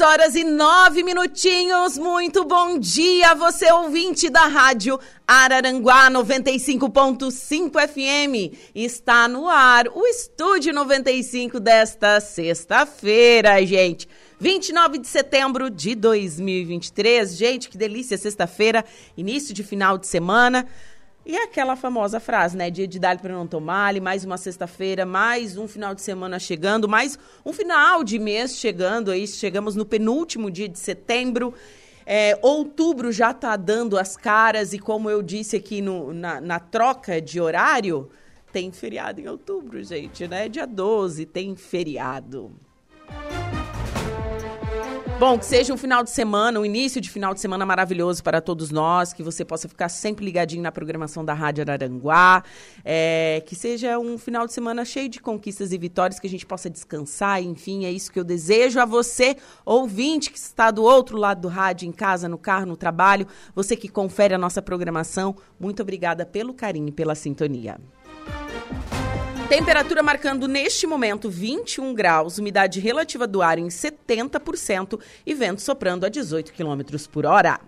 10 horas e 9 minutinhos. Muito bom dia, você ouvinte da Rádio Araranguá 95.5 FM. Está no ar o Estúdio 95 desta sexta-feira, gente. 29 de setembro de 2023. Gente, que delícia, sexta-feira, início de final de semana. E aquela famosa frase, né? Dia de dar para não tomar, mais uma sexta-feira, mais um final de semana chegando, mais um final de mês chegando aí. Chegamos no penúltimo dia de setembro. É, outubro já está dando as caras, e como eu disse aqui no, na, na troca de horário, tem feriado em outubro, gente, né? Dia 12 tem feriado. Bom, que seja um final de semana, um início de final de semana maravilhoso para todos nós, que você possa ficar sempre ligadinho na programação da Rádio Araranguá, é, que seja um final de semana cheio de conquistas e vitórias, que a gente possa descansar, enfim, é isso que eu desejo a você, ouvinte que está do outro lado do rádio, em casa, no carro, no trabalho, você que confere a nossa programação, muito obrigada pelo carinho e pela sintonia. Temperatura marcando neste momento 21 graus, umidade relativa do ar em 70% e vento soprando a 18 km por hora.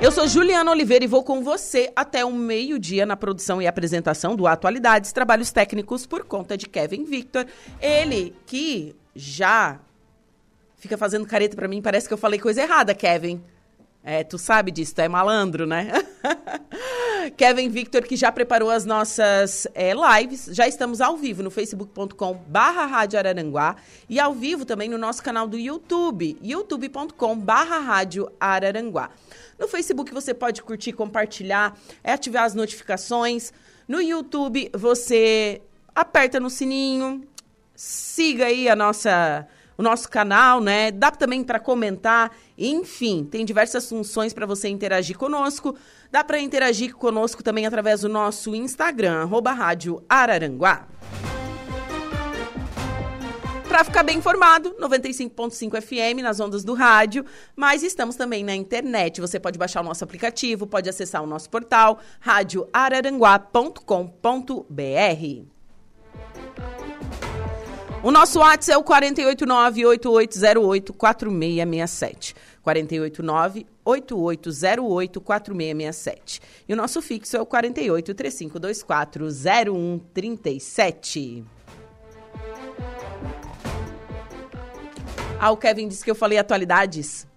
Eu sou Juliana Oliveira e vou com você até o meio-dia na produção e apresentação do Atualidades, trabalhos técnicos por conta de Kevin Victor. Ele que já fica fazendo careta para mim, parece que eu falei coisa errada, Kevin. É, tu sabe disso, tu é malandro, né? Kevin Victor, que já preparou as nossas é, lives. Já estamos ao vivo no facebook.com barra Rádio Araranguá e ao vivo também no nosso canal do YouTube, youtube.com barra Rádio Araranguá. No Facebook você pode curtir, compartilhar, é, ativar as notificações. No YouTube você aperta no sininho, siga aí a nossa o nosso canal, né? Dá também para comentar, enfim, tem diversas funções para você interagir conosco. Dá para interagir conosco também através do nosso Instagram, arroba Rádio Araranguá. Para ficar bem informado, 95.5 FM nas ondas do rádio, mas estamos também na internet. Você pode baixar o nosso aplicativo, pode acessar o nosso portal radioararanguá.com.br. O nosso WhatsApp é o 489-8808-4667. 489-8808-4667. E o nosso fixo é o 48 3524 0137. Ah, o Kevin disse que eu falei atualidades.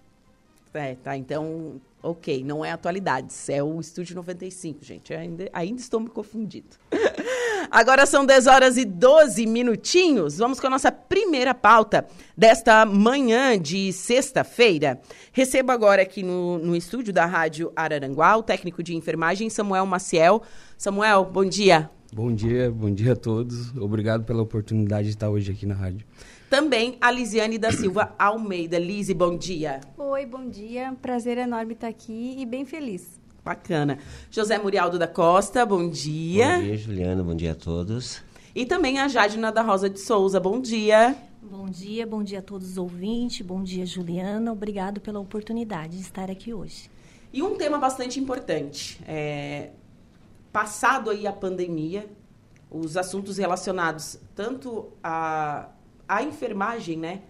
É, tá, então, ok, não é atualidades, é o Estúdio 95, gente. ainda, ainda estou me confundindo. Agora são 10 horas e 12 minutinhos. Vamos com a nossa primeira pauta desta manhã de sexta-feira. Recebo agora aqui no, no estúdio da Rádio Araranguá o técnico de enfermagem Samuel Maciel. Samuel, bom dia. Bom dia, bom dia a todos. Obrigado pela oportunidade de estar hoje aqui na rádio. Também a Lisiane da Silva Almeida. Lise, bom dia. Oi, bom dia. Prazer enorme estar aqui e bem feliz. Bacana. José Murialdo da Costa, bom dia. Bom dia, Juliana, bom dia a todos. E também a Jadina da Rosa de Souza, bom dia. Bom dia, bom dia a todos os ouvintes, bom dia, Juliana. Obrigado pela oportunidade de estar aqui hoje. E um tema bastante importante. É, passado aí a pandemia, os assuntos relacionados tanto à, à enfermagem, né?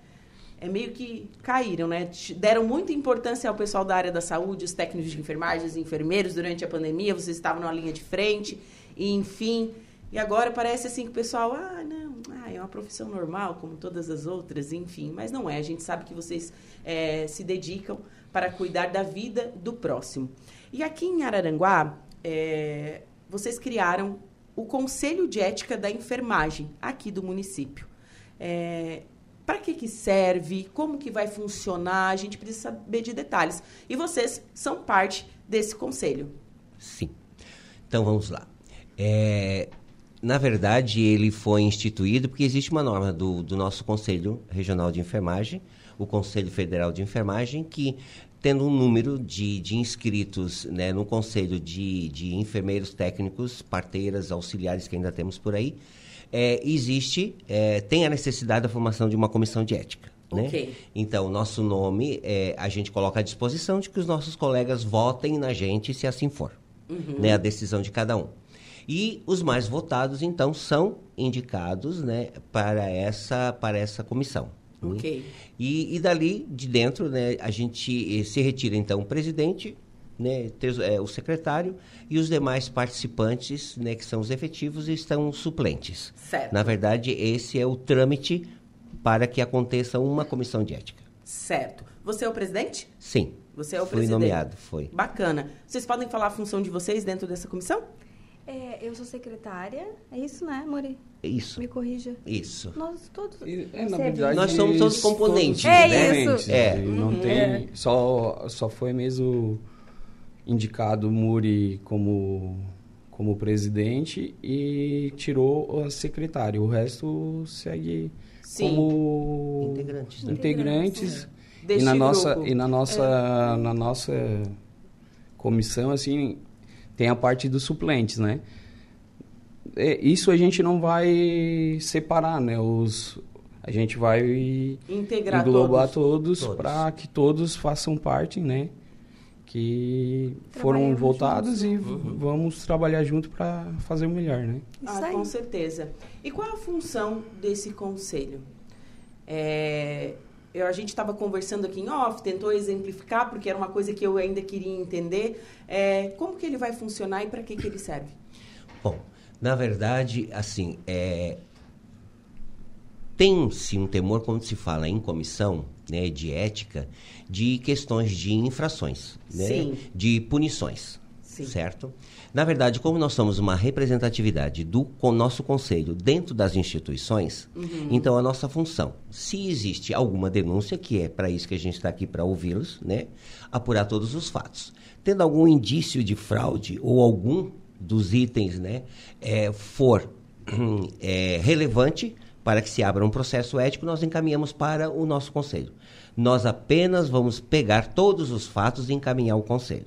É meio que caíram, né? Deram muita importância ao pessoal da área da saúde, os técnicos de enfermagem, os enfermeiros durante a pandemia, vocês estavam na linha de frente, e enfim. E agora parece assim que o pessoal, ah, não, ah, é uma profissão normal, como todas as outras, enfim. Mas não é, a gente sabe que vocês é, se dedicam para cuidar da vida do próximo. E aqui em Araranguá, é, vocês criaram o Conselho de Ética da Enfermagem, aqui do município. É, para que, que serve, como que vai funcionar, a gente precisa saber de detalhes. E vocês são parte desse conselho. Sim. Então vamos lá. É, na verdade, ele foi instituído porque existe uma norma do, do nosso Conselho Regional de Enfermagem, o Conselho Federal de Enfermagem, que tendo um número de, de inscritos né, no Conselho de, de enfermeiros técnicos, parteiras, auxiliares que ainda temos por aí, é, existe, é, tem a necessidade da formação de uma comissão de ética. Né? Ok. Então, nosso nome, é, a gente coloca à disposição de que os nossos colegas votem na gente, se assim for. Né? A decisão de cada um. E os mais votados, então, são indicados né, para, essa, para essa comissão. né? Ok. E, e dali de dentro, né, a gente eh, se retira então o presidente, né, eh, o secretário e os demais participantes, né, que são os efetivos e estão os suplentes. Certo. Na verdade, esse é o trâmite para que aconteça uma comissão de ética. Certo. Você é o presidente? Sim. Você é o Fui presidente. nomeado, foi. Bacana. Vocês podem falar a função de vocês dentro dessa comissão? É, eu sou secretária, é isso, né, Mori? Isso. Me corrija. Isso. Nós todos. É, verdade, Nós somos todos componentes, todos É componentes, isso. É. Não tem, só, só foi mesmo indicado o Muri como, como presidente e tirou a secretária. O resto segue Sim. como Integrantes, né? integrantes. E Deste na nossa grupo. e na nossa na nossa comissão assim tem a parte dos suplentes, né? É, isso a gente não vai separar, né? Os a gente vai Integrar englobar todos. todos, Todos. para que todos façam parte, né? Que foram votados juntos, e v- vamos trabalhar junto para fazer o melhor, né? Ah, com certeza. E qual a função desse conselho? É, eu- a gente estava conversando aqui em off, tentou exemplificar, porque era uma coisa que eu ainda queria entender. É, como que ele vai funcionar e para que, que ele serve? Bom, na verdade, assim, é, tem-se um temor quando se fala em comissão né, de ética de questões de infrações, né, de punições, Sim. certo? Na verdade, como nós somos uma representatividade do nosso conselho dentro das instituições, então a nossa função, se existe alguma denúncia, que é para isso que a gente está aqui para ouvi-los, né, apurar todos os fatos. Tendo algum indício de fraude ou algum dos itens né, é, for é, relevante para que se abra um processo ético, nós encaminhamos para o nosso conselho. Nós apenas vamos pegar todos os fatos e encaminhar ao conselho.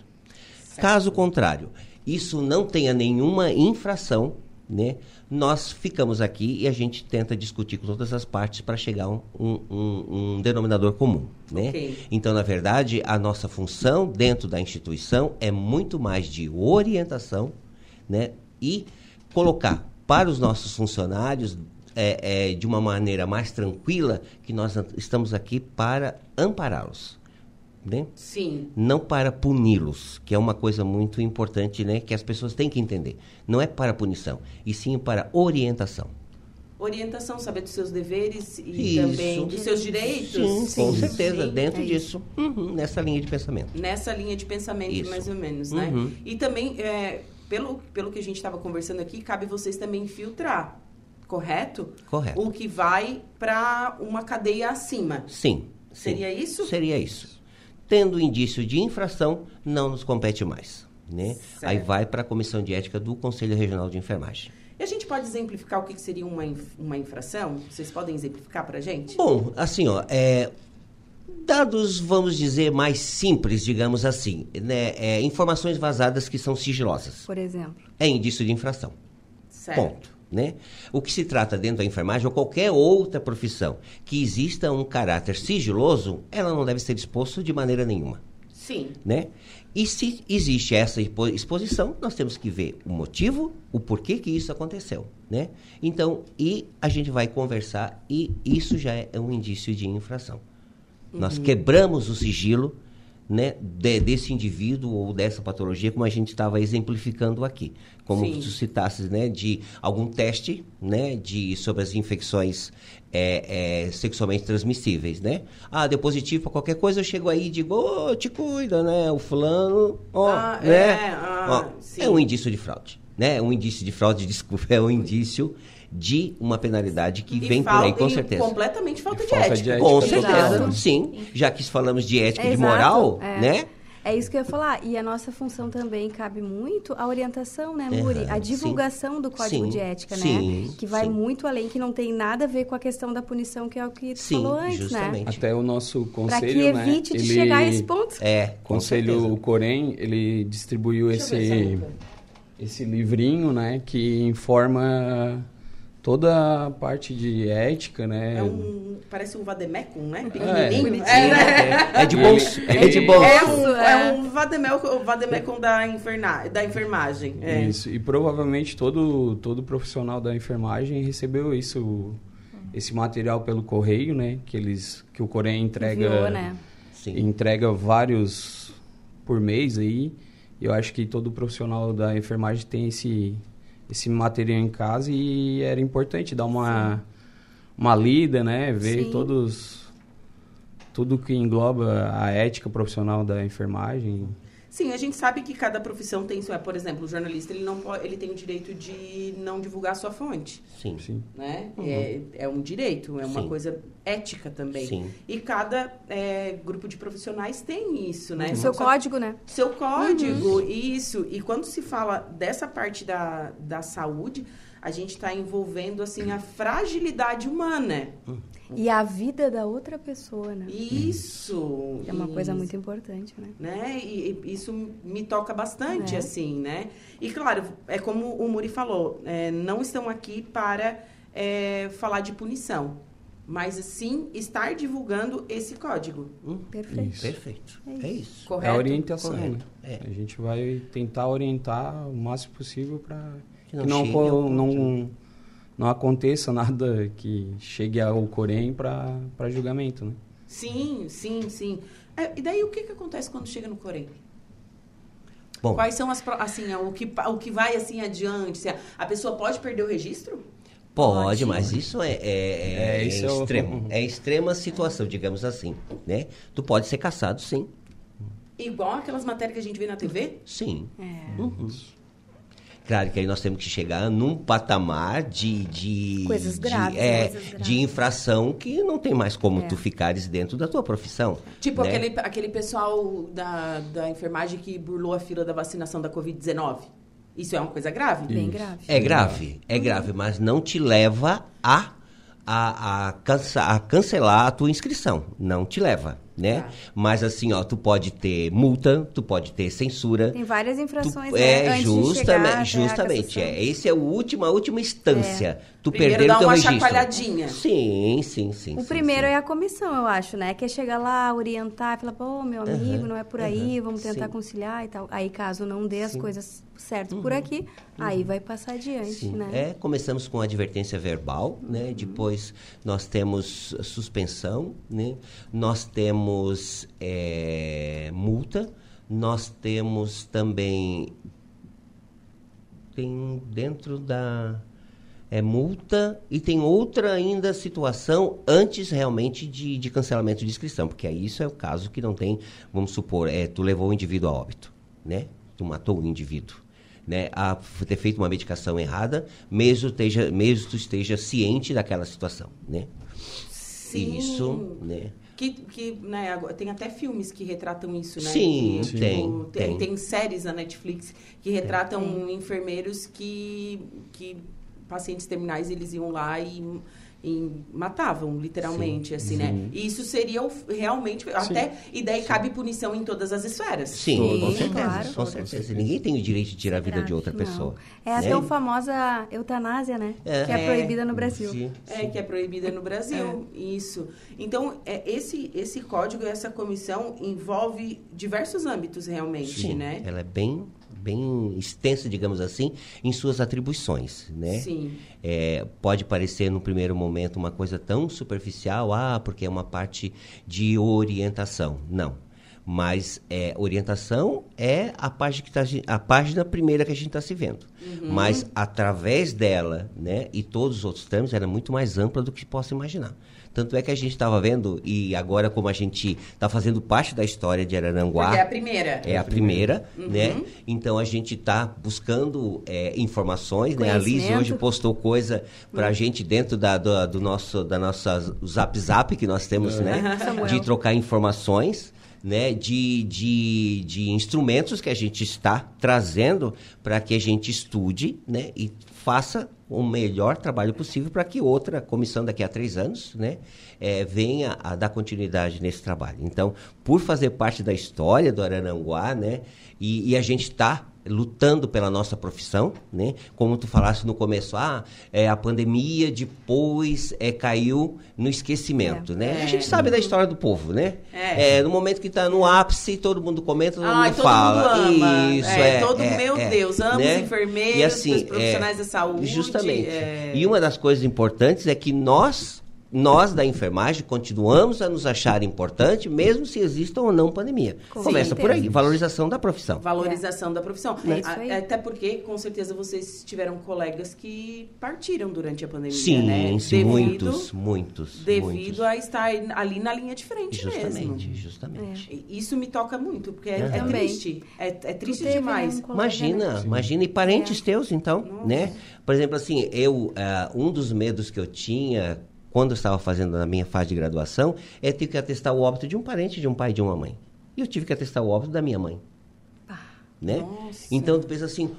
Caso contrário, isso não tenha nenhuma infração, né? Nós ficamos aqui e a gente tenta discutir com todas as partes para chegar a um, um- um- um denominador comum, né? Ok. Então, na verdade, a nossa função dentro da instituição é muito mais de orientação, né? E colocar para os nossos funcionários é, é, de uma maneira mais tranquila que nós estamos aqui para ampará-los, né? Sim. não para puni-los, que é uma coisa muito importante, né, que as pessoas têm que entender. Não é para punição, e sim para orientação. Orientação, saber dos seus deveres e Isso. também dos seus direitos. Sim, com certeza, Sim. dentro é disso, uhum, nessa linha de pensamento. Nessa linha de pensamento, Isso. mais ou menos, né? Uhum. E também, é, pelo, pelo que a gente estava conversando aqui, cabe vocês também filtrar, correto? Correto. O que vai para uma cadeia acima. Sim. sim. Seria isso? Seria isso. Tendo indício de infração, não nos compete mais. Né? Certo. Aí vai para a Comissão de Ética do Conselho Regional de Enfermagem. E a gente pode exemplificar o que que seria uma, inf- uma infração? Vocês podem exemplificar para a gente? Bom, assim, ó, é, dados, vamos dizer, mais simples, digamos assim, né, é, informações vazadas que são sigilosas. Por exemplo. É indício de infração. Certo. Ponto. Né? O que se trata dentro da enfermagem ou qualquer outra profissão que exista um caráter sigiloso, ela não deve ser exposto de maneira nenhuma. Sim. Né? E se existe essa expo- exposição, nós temos que ver o motivo, o porquê que isso aconteceu. Né? Então, e a gente vai conversar e isso já é um indício de infração. Nós quebramos o sigilo né, de- desse indivíduo ou dessa patologia, como a gente estava exemplificando aqui. Como Sim. tu citasses, né, de algum teste né, de, sobre as infecções é, é, sexualmente transmissíveis, né? Ah, deu positivo para qualquer coisa, eu chego aí e digo, ô, te cuida, né? O fulano, ó, Ah, né? é, ah, Ó, é um indício de fraude, né? É um indício de fraude, desculpa, é um indício de uma penalidade que E vem por aí, falta- com certeza. Completamente falta de Falta ética. de ética Com certeza, né? sim. Já que falamos de ética e de Exato, moral, é. né? É isso que eu ia falar. E a nossa função também cabe muito a orientação, né, Muri? Aham, a divulgação sim. do código Sim, de ética, sim, né? Que vai sim. muito além, que não tem nada a ver com a questão da punição, que é o que tu Sim, falou antes, né? justamente. Até o nosso Para conselho, que né? evite de ele- chegar a esse ponto. É, Conselho certeza. Corém, ele distribuiu Deixa esse, esse livrinho, né, que informa toda a parte de ética, né? É um, parece um vademecum, né? É. Pequenininho. Bonitinho. É, né? É de bolso. É de ele- bolso. É um, é é. um vademecum, vademecum da, inferna, da enfermagem. É. Isso, e provavelmente todo, todo profissional da enfermagem recebeu isso, esse material pelo correio, né? Que, eles, que o Corém entrega, Enviou, né? Sim. entrega vários por mês aí. E eu acho que todo profissional da enfermagem tem esse, esse material em casa e era importante dar uma, uma lida, né? Ver Sim. todos tudo que engloba a ética profissional da enfermagem. Sim, a gente sabe que cada profissão tem isso. É, por exemplo, o jornalista ele não pode, ele tem o direito de não divulgar a sua fonte, Sim. Sim. né? É, é um direito, é uma Sim. coisa ética também. Sim. E cada é, grupo de profissionais tem isso, né? O seu Só- código, né? Seu código, isso. E quando se fala dessa parte da, da saúde, a gente está envolvendo assim a fragilidade humana. E a vida da outra pessoa, né? Isso. É uma coisa isso. muito importante, né? né? E, e isso me toca bastante, É. assim, né? E claro, é como o Muri falou, é, não estão aqui para é, falar de punição, mas sim estar divulgando esse código. Perfeito. Isso. Perfeito. É isso. É Correto? a orientação, Correto. né? É. A gente vai tentar orientar o máximo possível para Que não não, chegue ao ponto, não, não aconteça nada que chegue ao Corém para julgamento, né? Sim, sim, sim. É, e daí o que, que acontece quando chega no Corém? Bom, Quais são as assim o que o que vai assim adiante? Se a, pessoa pode perder o registro? Pode, Pode. mas isso é, é, é, É, é isso é o- extremo. É extrema situação, digamos assim, né? Tu pode ser caçado, sim. Igual aquelas matérias que a gente vê na TV? Sim. É. Uhum. Claro que aí nós temos que chegar num patamar de... de Coisas de- graves, é, coisas graves. de infração que não tem mais como É. tu ficares dentro da tua profissão. Tipo né? aquele, aquele pessoal da, da enfermagem que burlou a fila da vacinação da Covid-19. Isso é uma coisa grave? Bem grave. É grave, é grave, mas não te leva a, a, a, cansa- a cancelar a tua inscrição. Não te leva, né? Tá. Mas assim, ó, tu pode ter multa, tu pode ter censura. Tem várias Tu- infrações, né? é, antes de justamente, justamente. É, esse é o último, a última instância. Tu Primeiro perder o teu uma registro. chacoalhadinha. Sim, sim, sim. O sim, primeiro sim. é a comissão, eu acho, né? Que é chegar lá, orientar, falar, pô, meu amigo, não é por aí, vamos tentar sim. conciliar e tal. Aí, caso não dê as Sim. Uhum. coisas certas por aqui, aí vai passar adiante, Sim. né? É, começamos com advertência verbal, né? Depois nós temos suspensão, né? Nós temos é, multa, nós temos também tem dentro da é multa e tem outra ainda situação antes realmente de, de cancelamento de inscrição, porque aí isso é o caso que não tem, vamos supor, é, tu levou o indivíduo a óbito, né? Tu matou o indivíduo, né? A ter feito uma medicação errada, mesmo, esteja, mesmo tu esteja ciente daquela situação, né? Sim. Isso, né? Que, que né, tem até filmes que retratam isso, né? Sim, Que, tem, tipo, tem. tem. séries na Netflix que retratam enfermeiros que, que pacientes terminais eles iam lá e, e matavam, literalmente, assim, né? E isso seria o- realmente, até, e daí cabe punição em todas as esferas. Sim, Sim, com certeza, claro. com certeza. Ninguém tem o direito de tirar a vida de outra Não. pessoa. É até né? a famosa eutanásia, né? É. Que é, É. proibida no Brasil. Sim, É, que é proibida no Brasil, isso. Então, é, esse, esse código, essa comissão envolve diversos âmbitos realmente, Sim, né? ela é bem, bem extensa, digamos assim, em suas atribuições, né? Sim. É, pode parecer no primeiro momento uma coisa tão superficial, ah, porque é uma parte de orientação. Não. Mas é, orientação é a página, que tá, a página primeira que a gente está se vendo. Mas através dela, né, e todos os outros termos, era muito mais ampla do que possa imaginar. Tanto é que a gente estava vendo, e agora como a gente está fazendo parte da história de Araranguá... Porque é a primeira. É a primeira, Uhum. né? Então a gente está buscando é, informações, né? A Liz hoje postou coisa Hum. pra gente dentro da, do, do nosso da nossa Zap Zap que nós temos, né? Samuel. De trocar informações. né, de, de, de instrumentos que a gente está trazendo para que a gente estude né, e faça o melhor trabalho possível para que outra comissão daqui a três anos né, é, venha a dar continuidade nesse trabalho. Então, por fazer parte da história do Araranguá, né, e, e a gente está lutando pela nossa profissão, né? Como tu falaste no começo, ah, é, a pandemia depois é, caiu no esquecimento, É. né? É. A gente sabe da história do povo, né? É. no momento que está no ápice, todo mundo comenta, todo Ai, mundo todo fala. mundo ama. Isso, É, é. todo- é, meu é, Deus, amo né? os enfermeiros, E assim, os profissionais é, da saúde, Justamente. é. E uma das coisas importantes é que nós nós da enfermagem continuamos a nos achar importante, mesmo se exista ou não pandemia. Com Começa por aí, valorização da profissão. Valorização da profissão. É isso A- aí. Até porque, com certeza, vocês tiveram colegas que partiram durante a pandemia, Sim, né? sim, muitos, muitos. Devido muitos. a estar ali na linha de frente Justamente, mesmo. justamente. E Isso me toca muito, porque é, é triste. É, é triste né, demais. um colega, Imagina, né? imagina. E parentes É. teus, então, né? Por exemplo, assim, eu, ah, um dos medos que eu tinha quando eu estava fazendo a minha fase de graduação é ter que atestar o óbito de um parente, de um pai e de uma mãe. E eu tive que atestar o óbito da minha mãe. né? Nossa. Então tu pensa assim,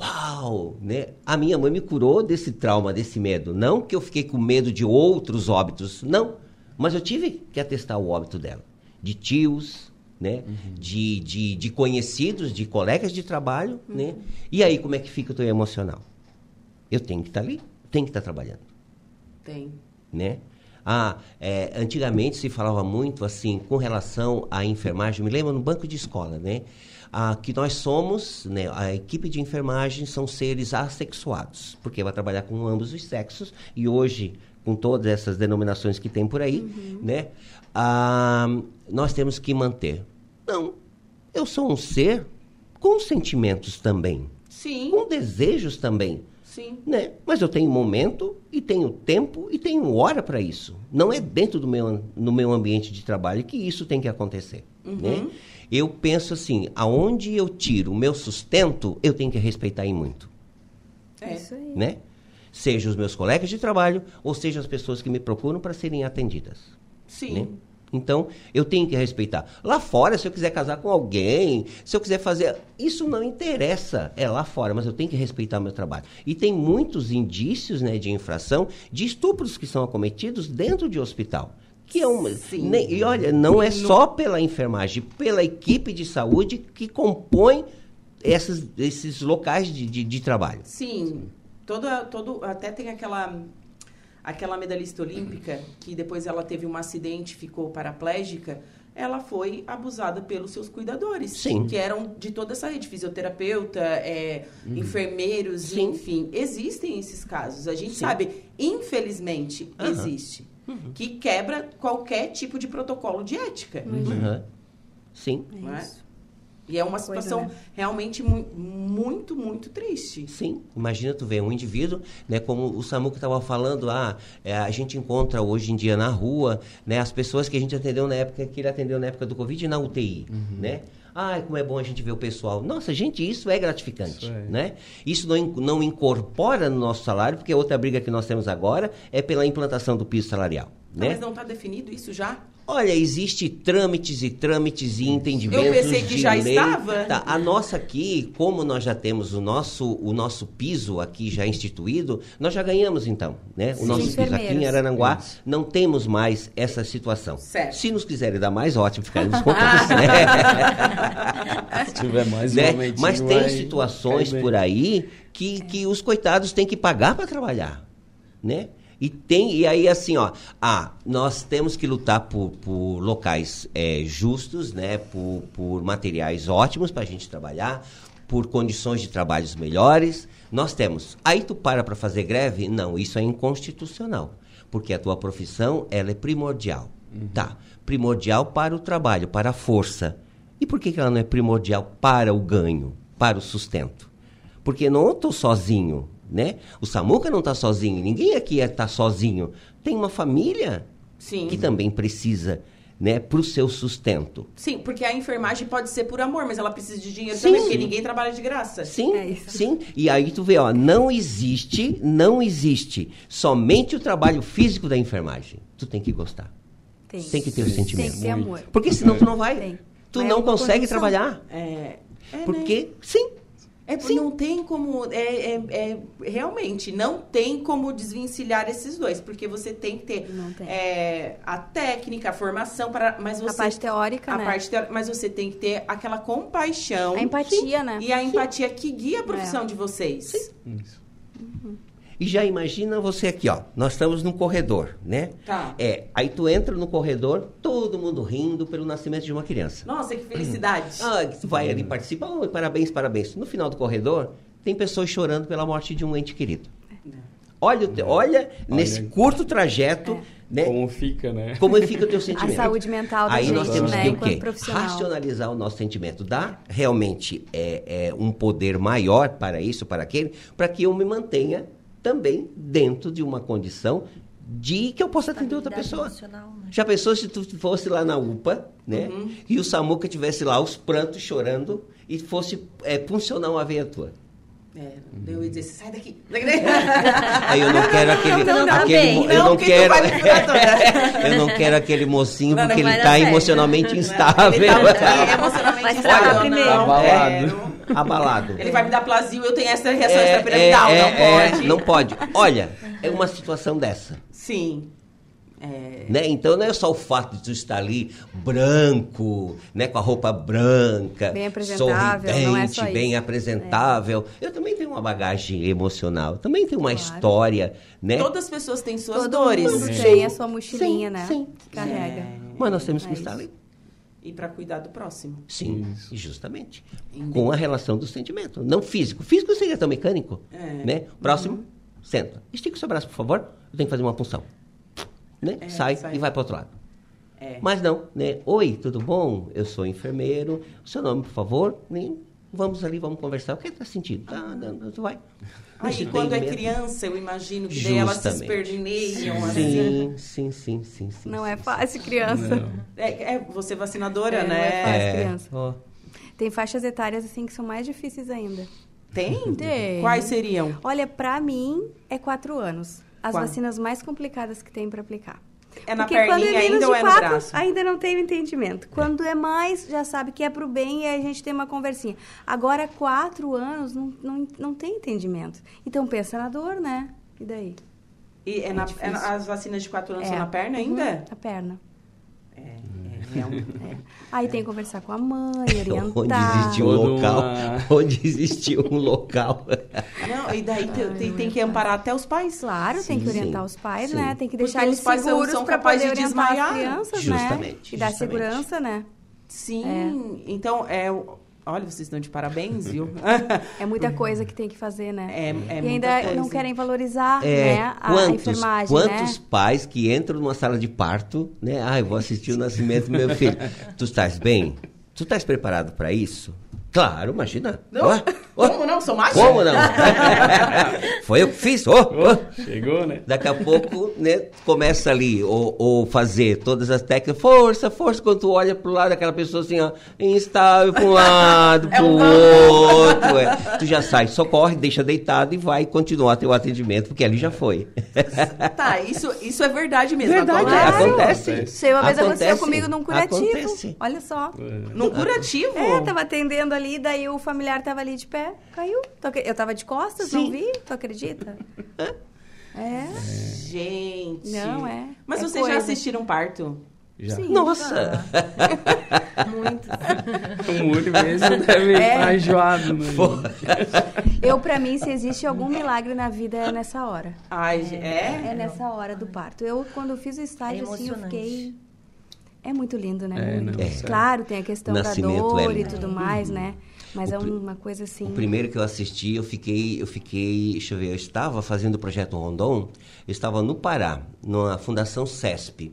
uau, né? A minha mãe me curou desse trauma, desse medo. Não que eu fiquei com medo de outros óbitos, não. Mas eu tive que atestar o óbito dela. De tios, né? De, de, de conhecidos, de colegas de trabalho, né? E aí, como é que fica o teu emocional? Eu tenho que estar ali, tenho que estar trabalhando Tem. Né? Ah, é, antigamente se falava muito assim com relação à enfermagem. Me lembro no banco de escola, né? Ah, que nós somos, né? A equipe de enfermagem são seres assexuados, porque vai trabalhar com ambos os sexos e hoje com todas essas denominações que tem por aí, né? Ah, nós temos que manter. Não, eu sou um ser com sentimentos também, Sim, com desejos também sim. né? Mas eu tenho momento e tenho tempo e tenho hora para isso. Não é dentro do meu, no meu ambiente de trabalho que isso tem que acontecer, né? Eu penso assim, aonde eu tiro o meu sustento, eu tenho que respeitar em muito, É. Isso aí. né? Seja os meus colegas de trabalho ou seja as pessoas que me procuram para serem atendidas, Sim. né? Então, eu tenho que respeitar. Lá fora, se eu quiser casar com alguém, se eu quiser fazer. Isso não interessa. É lá fora, mas eu tenho que respeitar o meu trabalho. E tem muitos indícios né, de infração de estupros que são acometidos dentro de hospital. Que é uma, Sim. nem- e olha, não é só pela enfermagem, pela equipe de saúde que compõe essas, esses locais de, de, de trabalho. Sim. Toda, todo, até tem aquela aquela medalhista olímpica que depois ela teve um acidente, ficou paraplégica. Ela foi abusada pelos seus cuidadores, Sim. que eram de toda essa rede, fisioterapeuta, é, enfermeiros, Sim. enfim. Existem esses casos. A gente Sim. sabe, infelizmente, existe. Que quebra qualquer tipo de protocolo de ética. Aham. Sim. É não é? isso. E é uma Coisa, situação né? realmente mu muito, muito triste. Sim, imagina tu ver um indivíduo, né, como o Samuco estava falando, ah, é, a gente encontra hoje em dia na rua, né, as pessoas que a gente atendeu na época, que ele atendeu na época do Covid na UTI, né? Ai, como é bom a gente ver o pessoal. Nossa, gente, isso é gratificante, Isso é. né? Isso não, não incorpora no nosso salário, porque a outra briga que nós temos agora é pela implantação do piso salarial, Não, né? Mas não está definido isso já? Olha, existe trâmites e trâmites e entendimentos Eu pensei que de já lei. estava. Tá, a nossa aqui, como nós já temos o nosso, o nosso piso aqui já instituído, nós já ganhamos então, né? O Sim. nosso piso aqui em. Arananguá não temos mais essa situação. Certo. Se nos quiserem dar mais, ótimo, ficaremos contentes, né? Se tiver mais Né? Mas tem vai situações por aí que, que os coitados têm que pagar para trabalhar, né? E tem e aí assim, ó, ah, nós temos que lutar por, por locais é, justos, né? Por, por materiais ótimos para a gente trabalhar, por condições de trabalhos melhores. Nós temos. Aí tu para para fazer greve? Não, isso é inconstitucional, porque a tua profissão ela é primordial, tá? Primordial para o trabalho, para a força. E por que, que ela não é primordial para o ganho, para o sustento? Porque não estou sozinho, né? O Samuca não está sozinho, ninguém aqui está sozinho. Tem uma família Sim. que também precisa, né, para o seu sustento. Sim, porque a enfermagem pode ser por amor, mas ela precisa de dinheiro Sim. também, porque ninguém trabalha de graça. Sim, É isso. sim. E aí tu vê, ó, não existe, não existe somente o trabalho físico da enfermagem. Tu tem que gostar. Tem. Tem que ter o sentimento. Tem que ter amor. Porque senão tu não vai. Tem. Tu Mas é não uma consegue conjunção. trabalhar. É, é, né? Porque, sim. É, não tem como. É, é- é- realmente, não tem como desvencilhar esses dois, porque você tem que ter Não tem. é, a técnica, a formação, para, mas você. A parte teórica, a né? parte teórica, mas você tem que ter aquela compaixão. A empatia, né? E a empatia que guia a profissão de vocês. Isso. E já imagina você aqui, ó. Nós estamos num corredor, né? Tá. É, aí tu entra no corredor, todo mundo rindo pelo nascimento de uma criança. Nossa, que felicidade. Ah, tu vai ali participar, oh, parabéns, parabéns. No final do corredor, tem pessoas chorando pela morte de um ente querido. Olha, o te- olha, nesse curto trajeto, né? Como fica, né? Como fica o teu sentimento? saúde mental da Aí nós gente, temos né, que o quê? profissional. Racionalizar o nosso sentimento. Dar realmente é, é, um poder maior para isso, para aquele, para que eu me mantenha também dentro de uma condição de que eu possa atender outra pessoa. Né? Já pensou se tu fosse lá na UPA, né? E o Samuca tivesse lá os prantos chorando e fosse é, funcionar uma veia tua. É, eu ia dizer, sai daqui. Aí eu não quero aquele, não, não, aquele bem. mo- eu Não, quero, eu não quero aquele mocinho porque ele está certo. emocionalmente instável. Ele tá emocionalmente Vai instável, primeiro. não Abalado. quero. Abalado. Ele vai me dar plasio, eu tenho essa reação É, extrapiramidal, é, não é, pode. não pode. Olha, é uma situação dessa. Sim. É, Né? Então não é só o fato de tu estar ali branco, né, com a roupa branca, Bem apresentável, não é só sorridente, bem isso. apresentável. Eu também tenho uma bagagem emocional, também tenho uma história, né? Todas as pessoas têm suas Todo dores. mundo tem a sua mochilinha, Sim, né? sim. Que carrega. Mas nós temos que É estar isso. ali. E para cuidar do próximo. Sim, justamente. Com a relação do sentimento, não físico. Físico seria tão mecânico, É. né? Próximo, senta. Estica o seu braço, por favor. Eu tenho que fazer uma punção. Né? É, sai, sai. e vai para outro lado. É. Mas não, né? Oi, tudo bom? Eu sou enfermeiro. O seu nome, por favor? Nem- Vamos ali, vamos conversar. O que está sentindo? Tá, não, não, tu vai. Não Aí quando é medo. criança, eu imagino que daí elas se Justamente. esperneiam. assim. Sim, sim, sim, sim, sim. Não sim, é sim. fácil, criança. Não. É, é você vacinadora, É, não né? é fácil. É, criança. ó, Tem faixas etárias assim que são mais difíceis ainda. Tem? Tem. Quais seriam? Olha, pra mim é quatro anos. As Quatro. vacinas mais complicadas que tem pra aplicar. É na Porque quando perninha é menos ainda de ou é no quatro, braço? ainda não tem o entendimento. Quando é mais, já sabe que é pro bem e aí a gente tem uma conversinha. Agora, quatro anos, não, não, não tem entendimento. Então, pensa na dor, né? E daí? E é na- é na- as vacinas de 4 anos É. são na perna ainda? Uhum, a perna. É, é, é um- É. Aí tem que conversar com a mãe, Onde orientar. existe um Toda local. uma- Onde existe um local. Não, e daí te- tem, tem que amparar até os pais. Claro, tem que Sim, orientar sim. os pais, Sim. né? Tem que Porque deixar eles os pais são- seguros são capazes de desmaiar. as crianças, Justamente, né? E dar justamente. segurança, né? Sim. Então, é. Olha, vocês estão de parabéns, viu? É muita coisa que tem que fazer, né? É- é e muita ainda coisa. não querem valorizar, É, né? A, a quantos, enfermagem, quantos né? pais que entram numa sala de parto, né? Ah, eu vou assistir o nascimento do meu filho. tu estás bem? Tu estás preparado para isso? Claro, imagina. Não, como não? Sou mágica? como não? Foi eu que fiz. ó, ó. Chegou, né? Daqui a pouco, né, começa ali, ou, ou fazer todas as técnicas, força, força, quando tu olha pro lado daquela pessoa assim, ó, instável pra um lado, É pro um outro, é. tu já sai, socorre, deixa deitado e vai continuar teu atendimento, porque ali já foi. Tá, isso, isso é verdade mesmo. Verdade, Acontece. acontece. Isso aí uma vez aconteceu Acontece, comigo num curativo. acontece. Olha só. Num curativo? É, tava atendendo ali, daí o familiar tava ali de pé, caiu. Eu tava de costas, não vi, tu acredita? É. Gente. Não, é. Mas É vocês já coisa. assistiram parto? Já. Sim. Nossa! Muito. Muito mesmo deve É. estar enjoado, né? Eu, pra mim, se existe algum milagre na vida, é nessa hora. Ai, é? É nessa hora do parto. Eu, quando eu fiz o estágio, É assim, eu fiquei... É muito lindo, né? É, muito. não, sério. Claro, tem a questão da Nascimento é dor e tudo mais, né? Mas O é uma coisa assim... O primeiro que eu assisti, eu fiquei, eu fiquei, deixa eu ver, eu estava fazendo o projeto Rondon, eu estava no Pará, na Fundação CESP.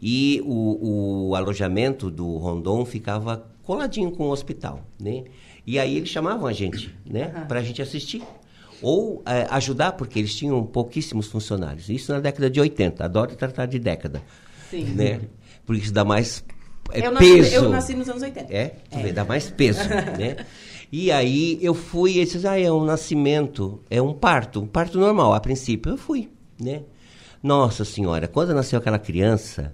E o, o alojamento do Rondon ficava coladinho com o hospital, né? E aí eles chamavam a gente, né, para a gente assistir. Ou eh, ajudar, porque eles tinham pouquíssimos funcionários. Isso na década de 80, adoro tratar de década. Sim. Né? Porque isso dá mais eh, eu, nasci, peso. eu nasci nos anos 80. É, tu vê, dá mais peso, né? E aí eu fui e eles disseram, ah, é um nascimento, é um parto, um parto normal, a princípio. Eu fui, né? Nossa senhora, quando nasceu aquela criança,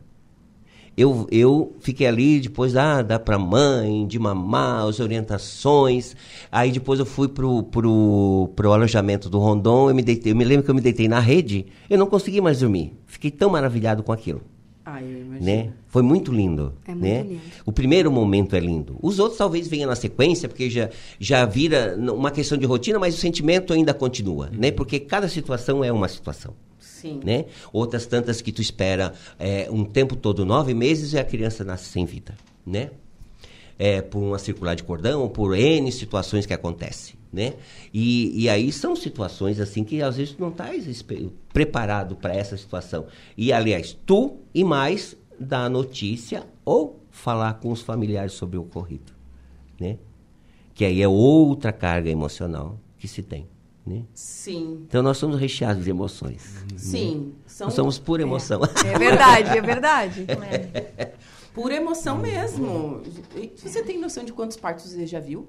Eu, eu fiquei ali, depois ah, dá pra mãe, de mamar, as orientações. Aí depois eu fui pro, pro, pro alojamento do Rondon, eu me deitei, eu me lembro que eu me deitei na rede, eu não consegui mais dormir. Fiquei tão maravilhado com aquilo. Ah, eu imagino. Né? Foi muito lindo. É muito né? lindo. O primeiro momento é lindo. Os outros talvez venham na sequência, porque já, já vira uma questão de rotina, mas o sentimento ainda continua, né? Porque cada situação é uma situação. Sim. Né? Outras tantas que tu espera é, um tempo todo, nove meses, e a criança nasce sem vida, né? É, por uma circular de cordão, ou por N situações que acontecem, né? E, e aí são situações assim que às vezes tu não estás preparado para essa situação. E aliás, tu e mais dar a notícia ou falar com os familiares sobre o ocorrido, né? Que aí é outra carga emocional que se tem, né? Sim. Então nós somos recheados de emoções. Sim. São Nós somos pura emoção. É verdade, é verdade. pura emoção mesmo. Você tem noção de quantos partos você já viu?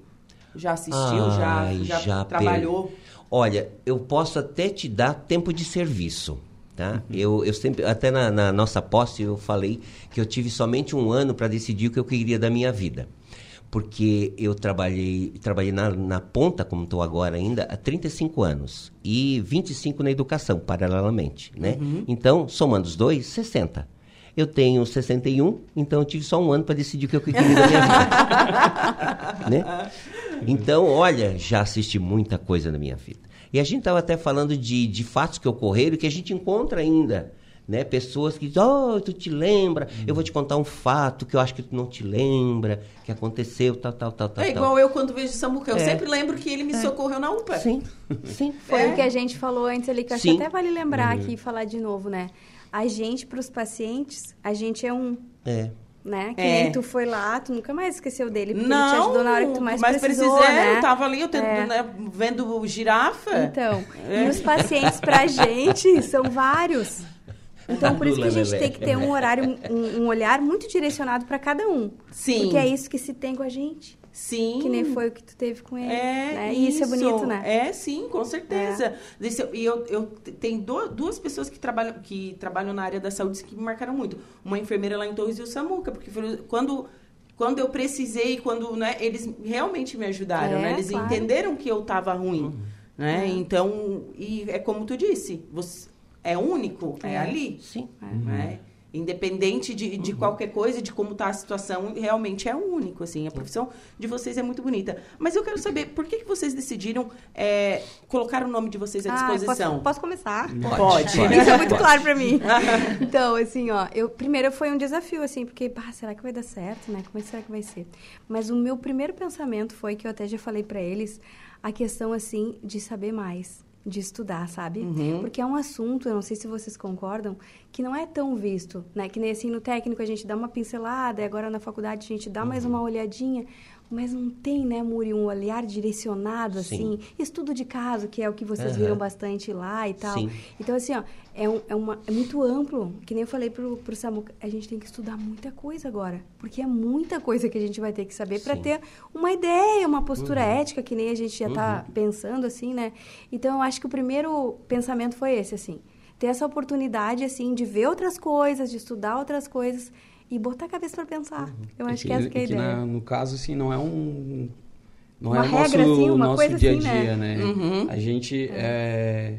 Já assistiu? Ai, já, já, já trabalhou? per- Olha, eu posso até te dar tempo de serviço. Tá? Eu, eu sempre, até na, na nossa posse, eu falei que eu tive somente um ano para decidir o que eu queria da minha vida. Porque eu trabalhei, trabalhei na, na ponta, como estou agora ainda, há 35 anos. E 25 na educação, paralelamente. Né? Então, somando os dois, 60. Eu tenho 61, então eu tive só um ano para decidir o que eu queria da minha vida. né? Então, olha, já assisti muita coisa na minha vida. E a gente estava até falando de, de fatos que ocorreram que a gente encontra ainda. Né? Pessoas que dizem, oh, tu te lembra? Eu vou te contar um fato que eu acho que tu não te lembra, que aconteceu, tal, tal, tal, tal. É tal. igual eu quando vejo o Samuca. Eu É. sempre lembro que ele me socorreu na UPA. Sim, sim. Foi É. o que a gente falou antes ali, que eu acho Sim. que até vale lembrar aqui e falar de novo, né? A gente, para os pacientes, a gente é um, É. né? Que É. nem tu foi lá, tu nunca mais esqueceu dele, porque ele te Não, ajudou na hora que tu mais, mas precisou, precisei, né? eu tava ali, eu tento, É. né, vendo girafa. Então, É. e os pacientes pra gente são vários. Então, por isso que a gente tem que ter um horário, um, um olhar muito direcionado para cada um. Sim. Porque é isso que se tem com a gente. Sim. Que nem foi o que tu teve com ele. É, né? E isso é bonito, né? É, sim, com certeza. Isso- E eu, eu te- tem do- duas pessoas que trabalham, que trabalham na área da saúde que me marcaram muito. Uma enfermeira lá em Torres e o Samuca, porque quando, quando eu precisei, quando né, eles realmente me ajudaram, É, né? Eles claro. entenderam que eu estava ruim. Né? Então, e é como tu disse, você, é único, é, É. ali. Sim. né? Independente de, de qualquer coisa, de como está a situação, realmente é único, assim. A profissão de vocês é muito bonita. Mas eu quero saber, por que, que vocês decidiram é, colocar o nome de vocês à Ah, disposição? posso, posso começar? Pode. Isso é muito claro pra mim. Então, assim, ó, eu primeiro foi um desafio, assim, porque, pá, será que vai dar certo, né? Como é que será que vai ser? Mas o meu primeiro pensamento foi que eu até já falei pra eles a questão, assim, de saber mais, de estudar, sabe? Uhum. Porque é um assunto, eu não sei se vocês concordam, que não é tão visto, né? Que nem assim no técnico a gente dá uma pincelada, e agora na faculdade a gente dá mais uma olhadinha, mas não tem, né, Muri, um olhar direcionado, Sim. assim, estudo de caso, que é o que vocês Aham. viram bastante lá e tal. Sim. Então, assim, ó, é, um- é uma, é muito amplo. Que nem eu falei pro, pro Samuca, a gente tem que estudar muita coisa agora. Porque é muita coisa que a gente vai ter que saber para ter uma ideia, uma postura Uhum. ética, que nem a gente já tá pensando, assim, né? Então, eu acho que o primeiro pensamento foi esse, assim. Ter essa oportunidade, assim, de ver outras coisas, de estudar outras coisas e botar a cabeça para pensar. Eu acho que, essa que é a que ideia. na- no caso, assim, não é um... Não Uma é o nosso, regra, assim, uma nosso coisa dia a assim, dia, né? né? Uhum. A gente é,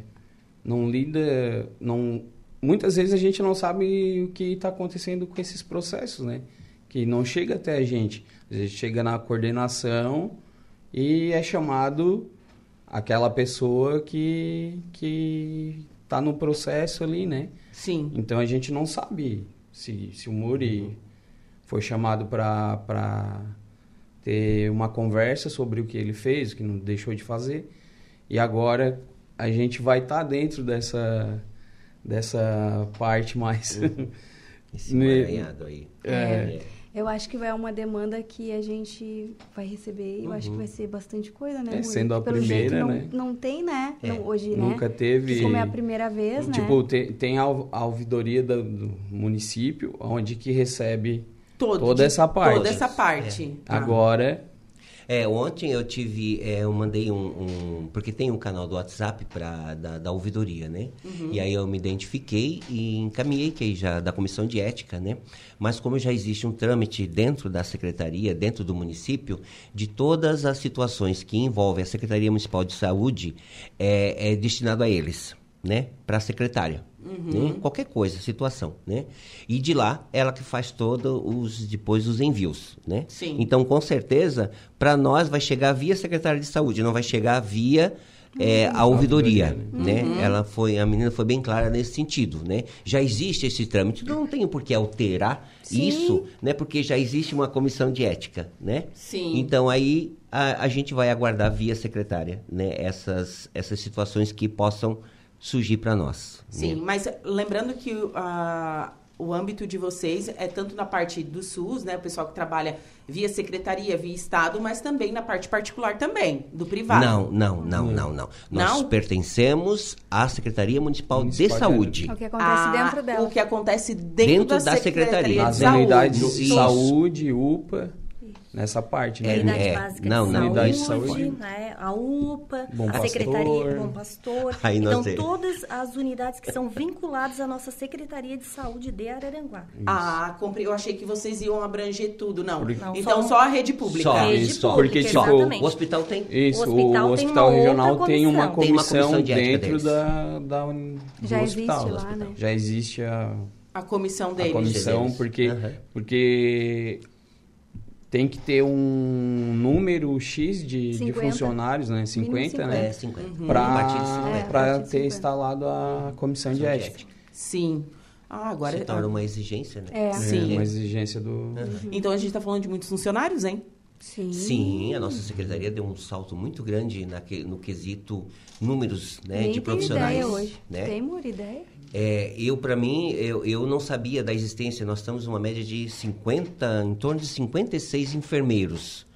não lida... Não, muitas vezes a gente não sabe o que está acontecendo com esses processos, né? Que não chega até a gente. A gente chega na coordenação e é chamado aquela pessoa que que está no processo ali, né? Sim. Então a gente não sabe se, se o Muri foi chamado para ter uma conversa sobre o que ele fez, o que não deixou de fazer. E agora a gente vai estar dentro dessa, dessa parte mais. Esse emaranhado aí. É. Eu acho que vai uma demanda que a gente vai receber. Eu acho que Uhum. vai ser bastante coisa, né? É, sendo a Pelo primeira, jeito, não, né? Não tem, né? É. Não- hoje, Nunca né? teve. Como é a primeira vez, né? Tipo, tem, tem a ouvidoria do, do município, onde que recebe Todo, Toda de- essa parte. Toda essa parte. agora. É, ontem eu tive, é, eu mandei um, um- porque tem um canal do WhatsApp pra, da, da ouvidoria, né? E aí eu me identifiquei e encaminhei que aí já da comissão de ética, né? Mas como já existe um trâmite dentro da secretaria, dentro do município, de todas as situações que envolvem a Secretaria Municipal de Saúde, é, é destinado a eles, né? Para a secretária. Né? Qualquer coisa, situação, né? E de lá, ela que faz todos os depois os envios, né? Sim. Então, com certeza, para nós vai chegar via secretária de saúde, não vai chegar via é, a ouvidoria, né? Ela foi, a menina foi bem clara nesse sentido, né? Já existe esse trâmite, não tem por que alterar isso, né? Porque já existe uma comissão de ética, né? Sim. Então aí a, a gente vai aguardar via secretária, né? Essas essas situações que possam surgir para nós. Sim, mas lembrando que o- a- o âmbito de vocês é tanto na parte do SUS, né? O pessoal que trabalha via secretaria, via Estado, mas também na parte particular também, do privado. Não, não, não, não, não. Nós Não? pertencemos à Secretaria Municipal, Municipal de de Saúde. É o que acontece Ah, dentro dela. O que acontece dentro, Dentro da, da secretaria. Secretaria de Saúde. unidades de saúde, UPA, nessa parte, né? É, Unidade é, básica não, de não. saúde, Unidade de saúde. né, a UPA, Bom a Pastor. Secretaria Bom Pastor. Aí então, temos. todas as unidades que são vinculadas à nossa Secretaria de Saúde de Araranguá. Ah, compre... eu achei que vocês iam abranger tudo. Não. Porque- Não, então só- só a rede pública. Só. Rede Isso, pública, porque, tipo. O hospital tem. Isso, O o hospital hospital, tem regional tem uma comissão. Tem uma comissão, comissão de dentro da, da un- do Já existe hospital. lá, né? Já existe a, A comissão a deles. comissão, deles. porque, Aham. porque tem que ter um número X de, de 50. funcionários, né? 50, É, né? 50. Uhum. Para 50. É, ter 50. instalado a comissão de de ética. Sim. Ah, agora... Se torna uma exigência, né? É. É Sim. uma exigência do... Então a gente tá falando de muitos funcionários, hein? Sim. Sim, a nossa secretaria deu um salto muito grande naque- no quesito números né, Nem de tenho profissionais. ideia hoje. Né? Tem uma ideia? É, eu, para mim, eu, eu não sabia da existência. Nós estamos uma média de 50, em torno de 56 enfermeiros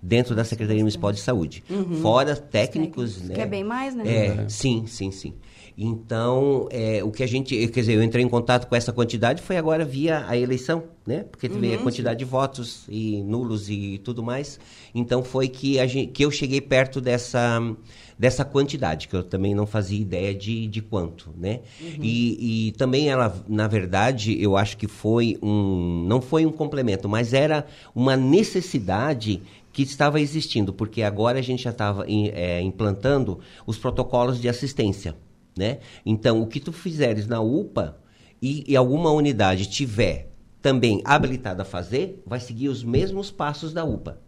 dentro da Secretaria Municipal de Saúde. Fora técnicos, né? Que é bem mais, né? É, sim, sim, sim. Então, é, o que a gente, quer dizer, eu entrei em contato com essa quantidade foi agora via a eleição, né? Porque teve a quantidade de votos e nulos e tudo mais. Então foi que, a gente, que eu cheguei perto dessa, dessa quantidade, que eu também não fazia ideia de, de quanto, né? E, e também ela, na verdade, eu acho que foi um, não foi um complemento, mas era uma necessidade que estava existindo, porque agora a gente já estava implantando os protocolos de assistência, né? Então, o que tu fizeres na UPA e, e alguma unidade tiver também habilitada a fazer, vai seguir os mesmos passos da UPA.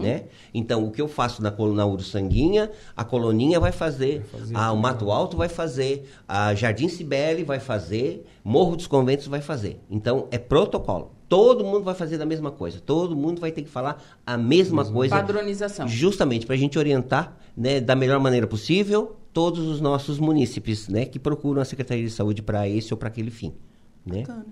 Né? Então, o que eu faço na coluna Uruçanguinha, a coloninha vai fazer, a, o Mato Alto vai fazer, a Jardim Cibele vai fazer, Morro dos Conventos vai fazer. Então, é protocolo. Todo mundo vai fazer da mesma coisa. Todo mundo vai ter que falar a mesma coisa. Padronização. Justamente para a gente orientar né, da melhor maneira possível todos os nossos munícipes né, que procuram a Secretaria de Saúde para esse ou para aquele fim. Né? Bacana.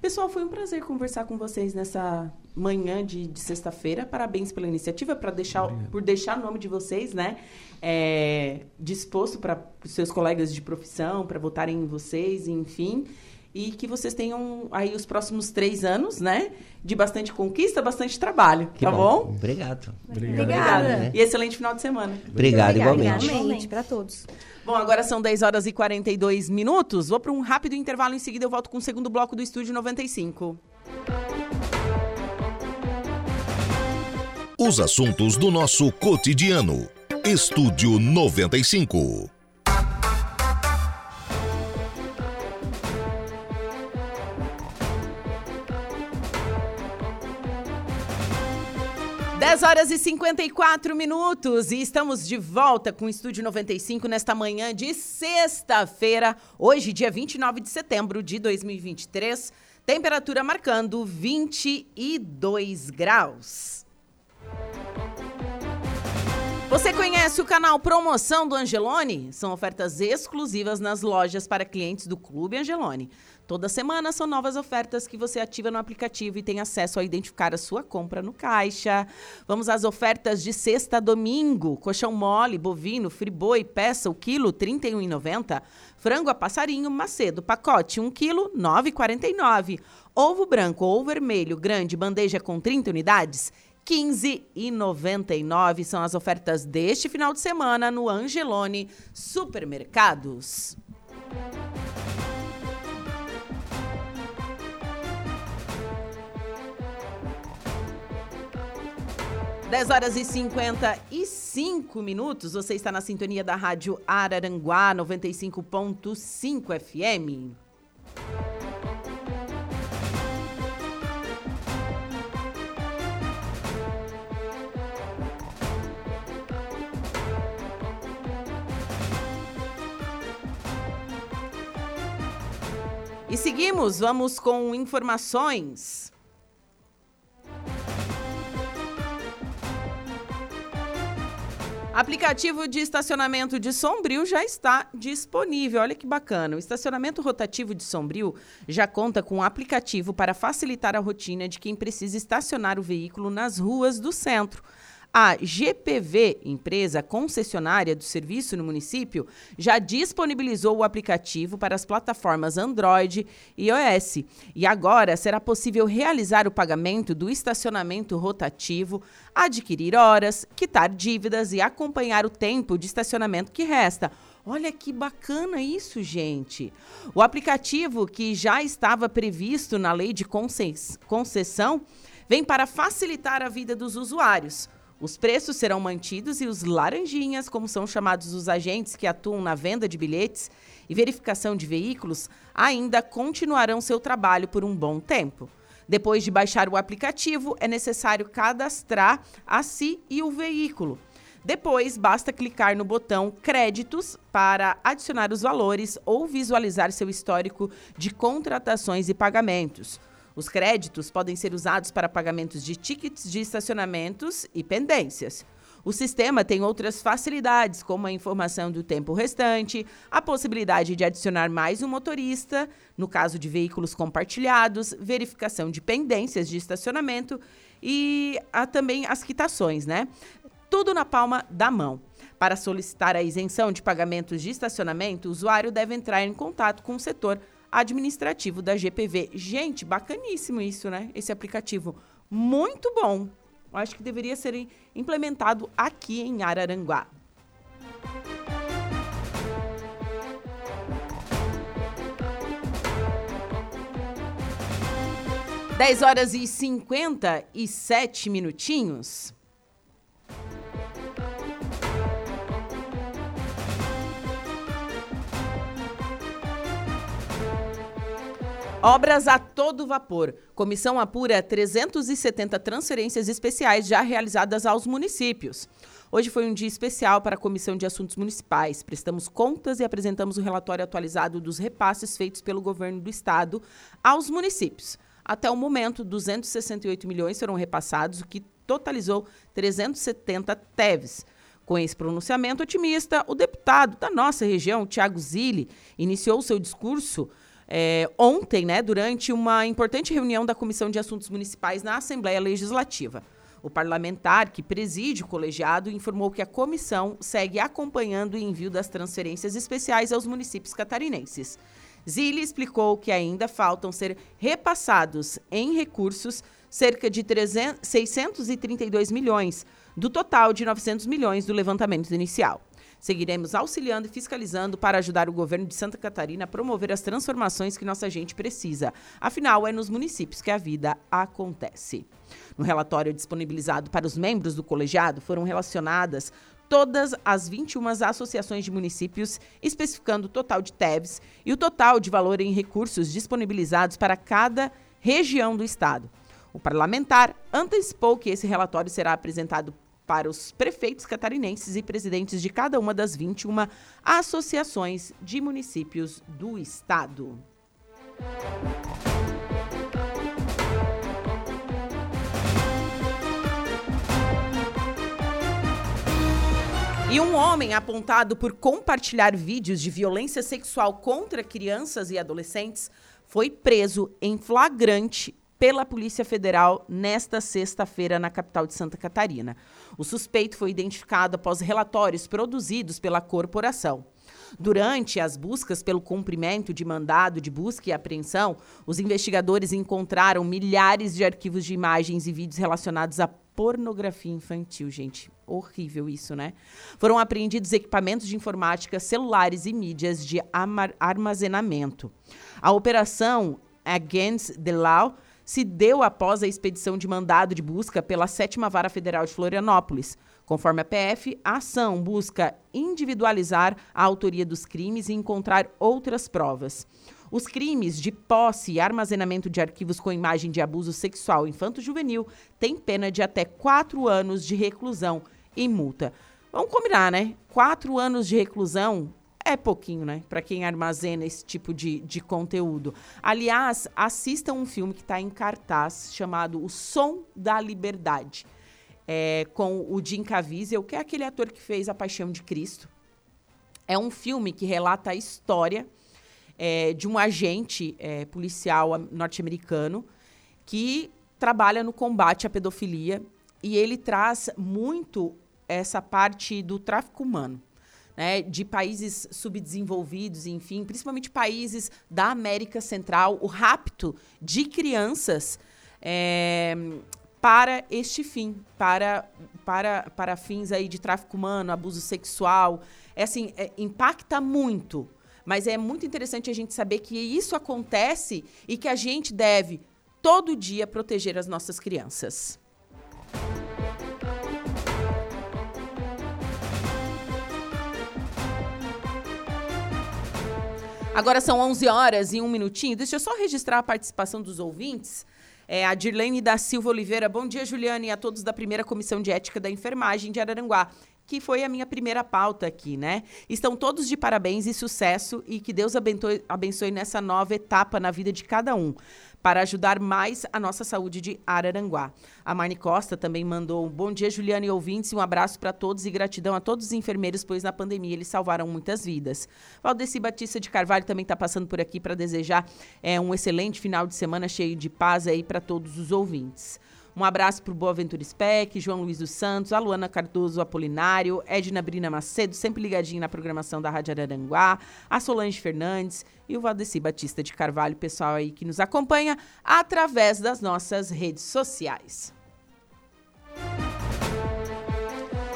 Pessoal, foi um prazer conversar com vocês nessa manhã de, de sexta-feira. Parabéns pela iniciativa, para deixar, por deixar o nome de vocês, né? é, disposto para os seus colegas de profissão, para votarem em vocês, enfim. E que vocês tenham aí os próximos três anos, né? De bastante conquista, bastante trabalho, Que tá bom? Obrigado. Obrigada. E excelente final de semana. Obrigado, igualmente. Igualmente, para todos. Bom, agora são 10 horas e 42 minutos. Vou para um rápido intervalo. Em seguida, eu volto com o segundo bloco do Estúdio 95. Os assuntos do nosso cotidiano. Estúdio 95. Dez horas e 54 minutos e estamos de volta com o Estúdio 95 nesta manhã de sexta-feira, hoje, dia 29 de setembro de 2023. Temperatura marcando 22 graus. Você conhece o canal Promoção do Angelone? São ofertas exclusivas nas lojas para clientes do Clube Angelone. Toda semana são novas ofertas que você ativa no aplicativo e tem acesso a identificar a sua compra no caixa. Vamos às ofertas de sexta a domingo. Colchão mole, bovino, friboi, peça, o quilo, R$ 31,90. Frango a passarinho, macedo, pacote, 1 quilo, R$ 9,49. Ovo branco ou vermelho, grande, bandeja com 30 unidades, 15,99 são as ofertas deste final de semana no Angelone Supermercados. 10 horas e 55 minutos. Você está na sintonia da Rádio Araranguá 95.5 FM. E seguimos, vamos com informações. Aplicativo de estacionamento de Sombrio já está disponível. Olha que bacana. O estacionamento rotativo de Sombrio já conta com um aplicativo para facilitar a rotina de quem precisa estacionar o veículo nas ruas do centro. A GPV, empresa concessionária do serviço no município, já disponibilizou o aplicativo para as plataformas Android e iOS. E agora será possível realizar o pagamento do estacionamento rotativo, adquirir horas, quitar dívidas e acompanhar o tempo de estacionamento que resta. Olha que bacana isso, gente. O aplicativo, que já estava previsto na lei de concessão, vem para facilitar a vida dos usuários. Os preços serão mantidos e os laranjinhas, como são chamados os agentes que atuam na venda de bilhetes e verificação de veículos, ainda continuarão seu trabalho por um bom tempo. Depois de baixar o aplicativo, é necessário cadastrar a si e o veículo. Depois, basta clicar no botão Créditos para adicionar os valores ou visualizar seu histórico de contratações e pagamentos. Os créditos podem ser usados para pagamentos de tickets de estacionamentos e pendências. O sistema tem outras facilidades, como a informação do tempo restante, a possibilidade de adicionar mais um motorista, no caso de veículos compartilhados, verificação de pendências de estacionamento e há também as quitações, né? Tudo na palma da mão. Para solicitar a isenção de pagamentos de estacionamento, o usuário deve entrar em contato com o setor administrativo da GPV. Gente, bacaníssimo isso, né? Esse aplicativo. Muito bom. Eu acho que deveria ser implementado aqui em Araranguá. Dez horas e cinquenta e sete minutinhos. Obras a todo vapor. Comissão apura 370 transferências especiais já realizadas aos municípios. Hoje foi um dia especial para a Comissão de Assuntos Municipais. Prestamos contas e apresentamos o relatório atualizado dos repasses feitos pelo governo do estado aos municípios. Até o momento, 268 milhões foram repassados, o que totalizou 370 TEVs. Com esse pronunciamento otimista, o deputado da nossa região, Tiago Zilli, iniciou seu discurso é, ontem, né, durante uma importante reunião da Comissão de Assuntos Municipais na Assembleia Legislativa. O parlamentar que preside o colegiado informou que a comissão segue acompanhando o envio das transferências especiais aos municípios catarinenses. Zilli explicou que ainda faltam ser repassados em recursos cerca de 300, 632 milhões, do total de 900 milhões do levantamento inicial. Seguiremos auxiliando e fiscalizando para ajudar o governo de Santa Catarina a promover as transformações que nossa gente precisa. Afinal, é nos municípios que a vida acontece. No relatório disponibilizado para os membros do colegiado, foram relacionadas todas as 21 associações de municípios, especificando o total de TEVs e o total de valor em recursos disponibilizados para cada região do Estado. O parlamentar antecipou que esse relatório será apresentado para os prefeitos catarinenses e presidentes de cada uma das 21 associações de municípios do estado. E um homem apontado por compartilhar vídeos de violência sexual contra crianças e adolescentes foi preso em flagrante pela Polícia Federal nesta sexta-feira na capital de Santa Catarina. O suspeito foi identificado após relatórios produzidos pela corporação. Durante as buscas pelo cumprimento de mandado de busca e apreensão, os investigadores encontraram milhares de arquivos de imagens e vídeos relacionados a pornografia infantil, gente. Horrível isso, né? Foram apreendidos equipamentos de informática, celulares e mídias de armazenamento. A operação Against the Law se deu após a expedição de mandado de busca pela Sétima Vara Federal de Florianópolis. Conforme a PF, a ação busca individualizar a autoria dos crimes e encontrar outras provas. Os crimes de posse e armazenamento de arquivos com imagem de abuso sexual infanto-juvenil têm pena de até quatro anos de reclusão e multa. Vamos combinar, né? Quatro anos de reclusão é pouquinho, né? Para quem armazena esse tipo de, de conteúdo. Aliás, assista um filme que está em cartaz chamado O Som da Liberdade, é, com o Jim Caviezel, que é aquele ator que fez A Paixão de Cristo. É um filme que relata a história é, de um agente é, policial norte-americano que trabalha no combate à pedofilia e ele traz muito essa parte do tráfico humano. Né, de países subdesenvolvidos, enfim, principalmente países da América Central, o rapto de crianças é, para este fim, para, para, para fins aí de tráfico humano, abuso sexual. É assim, é, impacta muito mas é muito interessante a gente saber que isso acontece e que a gente deve todo dia proteger as nossas crianças. Agora são 11 horas e um minutinho. Deixa eu só registrar a participação dos ouvintes. É, a Dirlene da Silva Oliveira. Bom dia, Juliane, e a todos da primeira Comissão de Ética da Enfermagem de Araranguá que foi a minha primeira pauta aqui, né? Estão todos de parabéns e sucesso e que Deus abençoe, abençoe nessa nova etapa na vida de cada um para ajudar mais a nossa saúde de Araranguá. A Marne Costa também mandou um bom dia, Juliana e ouvintes, e um abraço para todos e gratidão a todos os enfermeiros, pois na pandemia eles salvaram muitas vidas. Valdeci Batista de Carvalho também está passando por aqui para desejar é, um excelente final de semana cheio de paz aí para todos os ouvintes. Um abraço para o Boaventura Speck, João Luiz dos Santos, a Luana Cardoso Apolinário, Edna Brina Macedo, sempre ligadinho na programação da Rádio Araranguá, a Solange Fernandes e o Valdeci Batista de Carvalho, pessoal aí que nos acompanha através das nossas redes sociais.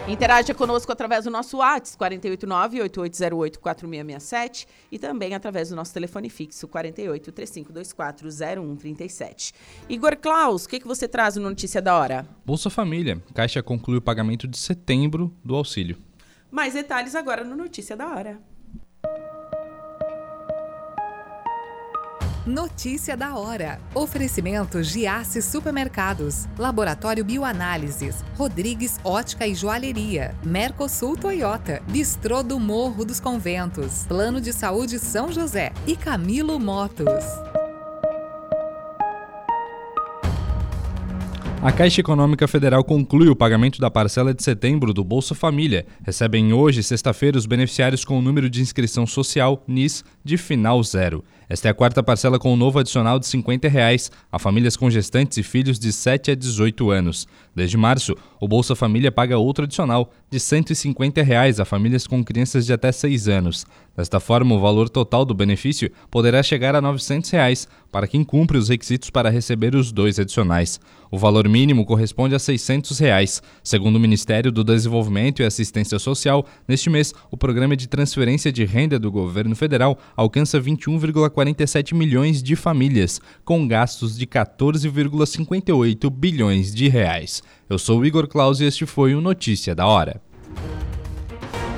Interaja conosco através do nosso WhatsApp, 489-8808-4667 e também através do nosso telefone fixo, 48-3524-0137. Igor Klaus, o que, que você traz no Notícia da Hora? Bolsa Família. Caixa conclui o pagamento de setembro do auxílio. Mais detalhes agora no Notícia da Hora. Notícia da hora. Oferecimento Giasse Supermercados, Laboratório Bioanálises, Rodrigues Ótica e Joalheria, Mercosul Toyota, Bistrô do Morro dos Conventos, Plano de Saúde São José e Camilo Motos. A Caixa Econômica Federal conclui o pagamento da parcela de setembro do Bolsa Família. Recebem hoje, sexta-feira, os beneficiários com o número de inscrição social NIS de final zero. Esta é a quarta parcela com um novo adicional de 50 reais a famílias com gestantes e filhos de 7 a 18 anos. Desde março, o Bolsa Família paga outro adicional de 150 reais a famílias com crianças de até 6 anos. Desta forma, o valor total do benefício poderá chegar a 900 reais para quem cumpre os requisitos para receber os dois adicionais. O valor mínimo corresponde a 600 reais. Segundo o Ministério do Desenvolvimento e Assistência Social, neste mês, o programa de transferência de renda do governo federal alcança 21,47 milhões de famílias, com gastos de 14,58 bilhões de reais. Eu sou Igor Claus e este foi o Notícia da Hora.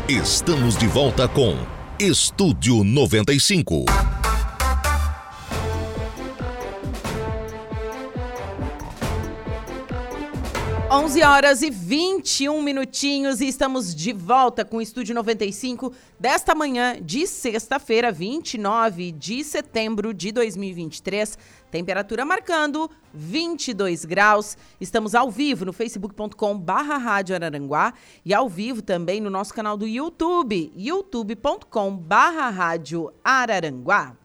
Estamos de volta com Estúdio 95. 11 horas e 21 minutinhos e estamos de volta com o Estúdio 95 desta manhã de sexta-feira, 29 de setembro de 2023. Temperatura marcando 22 graus. Estamos ao vivo no facebook.com barra Rádio Araranguá e ao vivo também no nosso canal do YouTube, youtube.com barra Rádio Araranguá.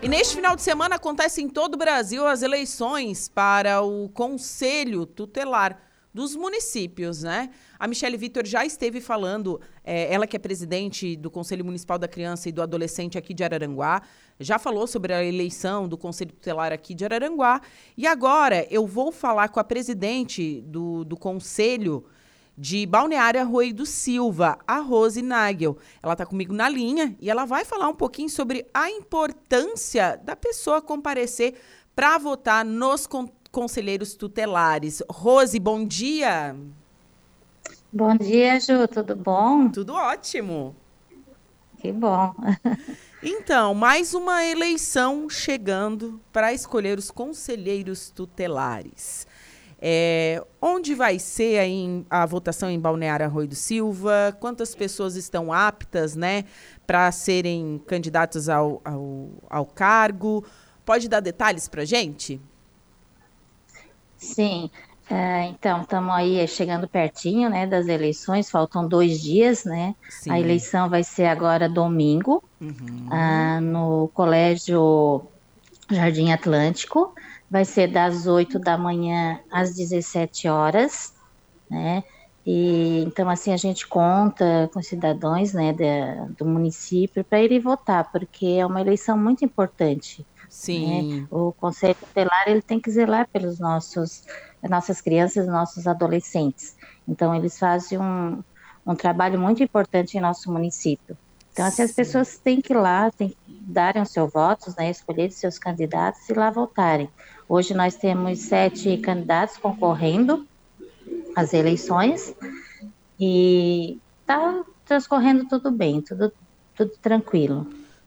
E neste final de semana acontece em todo o Brasil as eleições para o Conselho Tutelar dos municípios, né? A Michele Vitor já esteve falando, é, ela que é presidente do Conselho Municipal da Criança e do Adolescente aqui de Araranguá, já falou sobre a eleição do Conselho Tutelar aqui de Araranguá. E agora eu vou falar com a presidente do, do Conselho de Balneário Arroio do Silva, a Rose Nagel. Ela está comigo na linha e ela vai falar um pouquinho sobre a importância da pessoa comparecer para votar nos conselheiros tutelares. Rose, bom dia. Bom dia, Ju, tudo bom? Tudo ótimo. Que bom. Então, mais uma eleição chegando para escolher os conselheiros tutelares. É, onde vai ser a, a votação em Balneário Arroio do Silva? Quantas pessoas estão aptas né, para serem candidatos ao, ao, ao cargo? Pode dar detalhes para gente? Sim, é, então estamos aí chegando pertinho né, das eleições, faltam dois dias, né? Sim. A eleição vai ser agora domingo, uhum. ah, no Colégio Jardim Atlântico, vai ser das 8 da manhã às 17 horas, né? E, então, assim, a gente conta com cidadãos né, de, do município para irem votar, porque é uma eleição muito importante. Sim. Né? O Conselho Tutelar ele tem que zelar pelos nossos nossas crianças, nossos adolescentes. Então eles fazem um, um trabalho muito importante em nosso município. Então assim, as pessoas têm que ir lá, têm que darem os seus votos, né, escolher seus candidatos e lá votarem. Hoje nós temos sete candidatos concorrendo às eleições e está transcorrendo tudo bem, tudo, tudo tranquilo.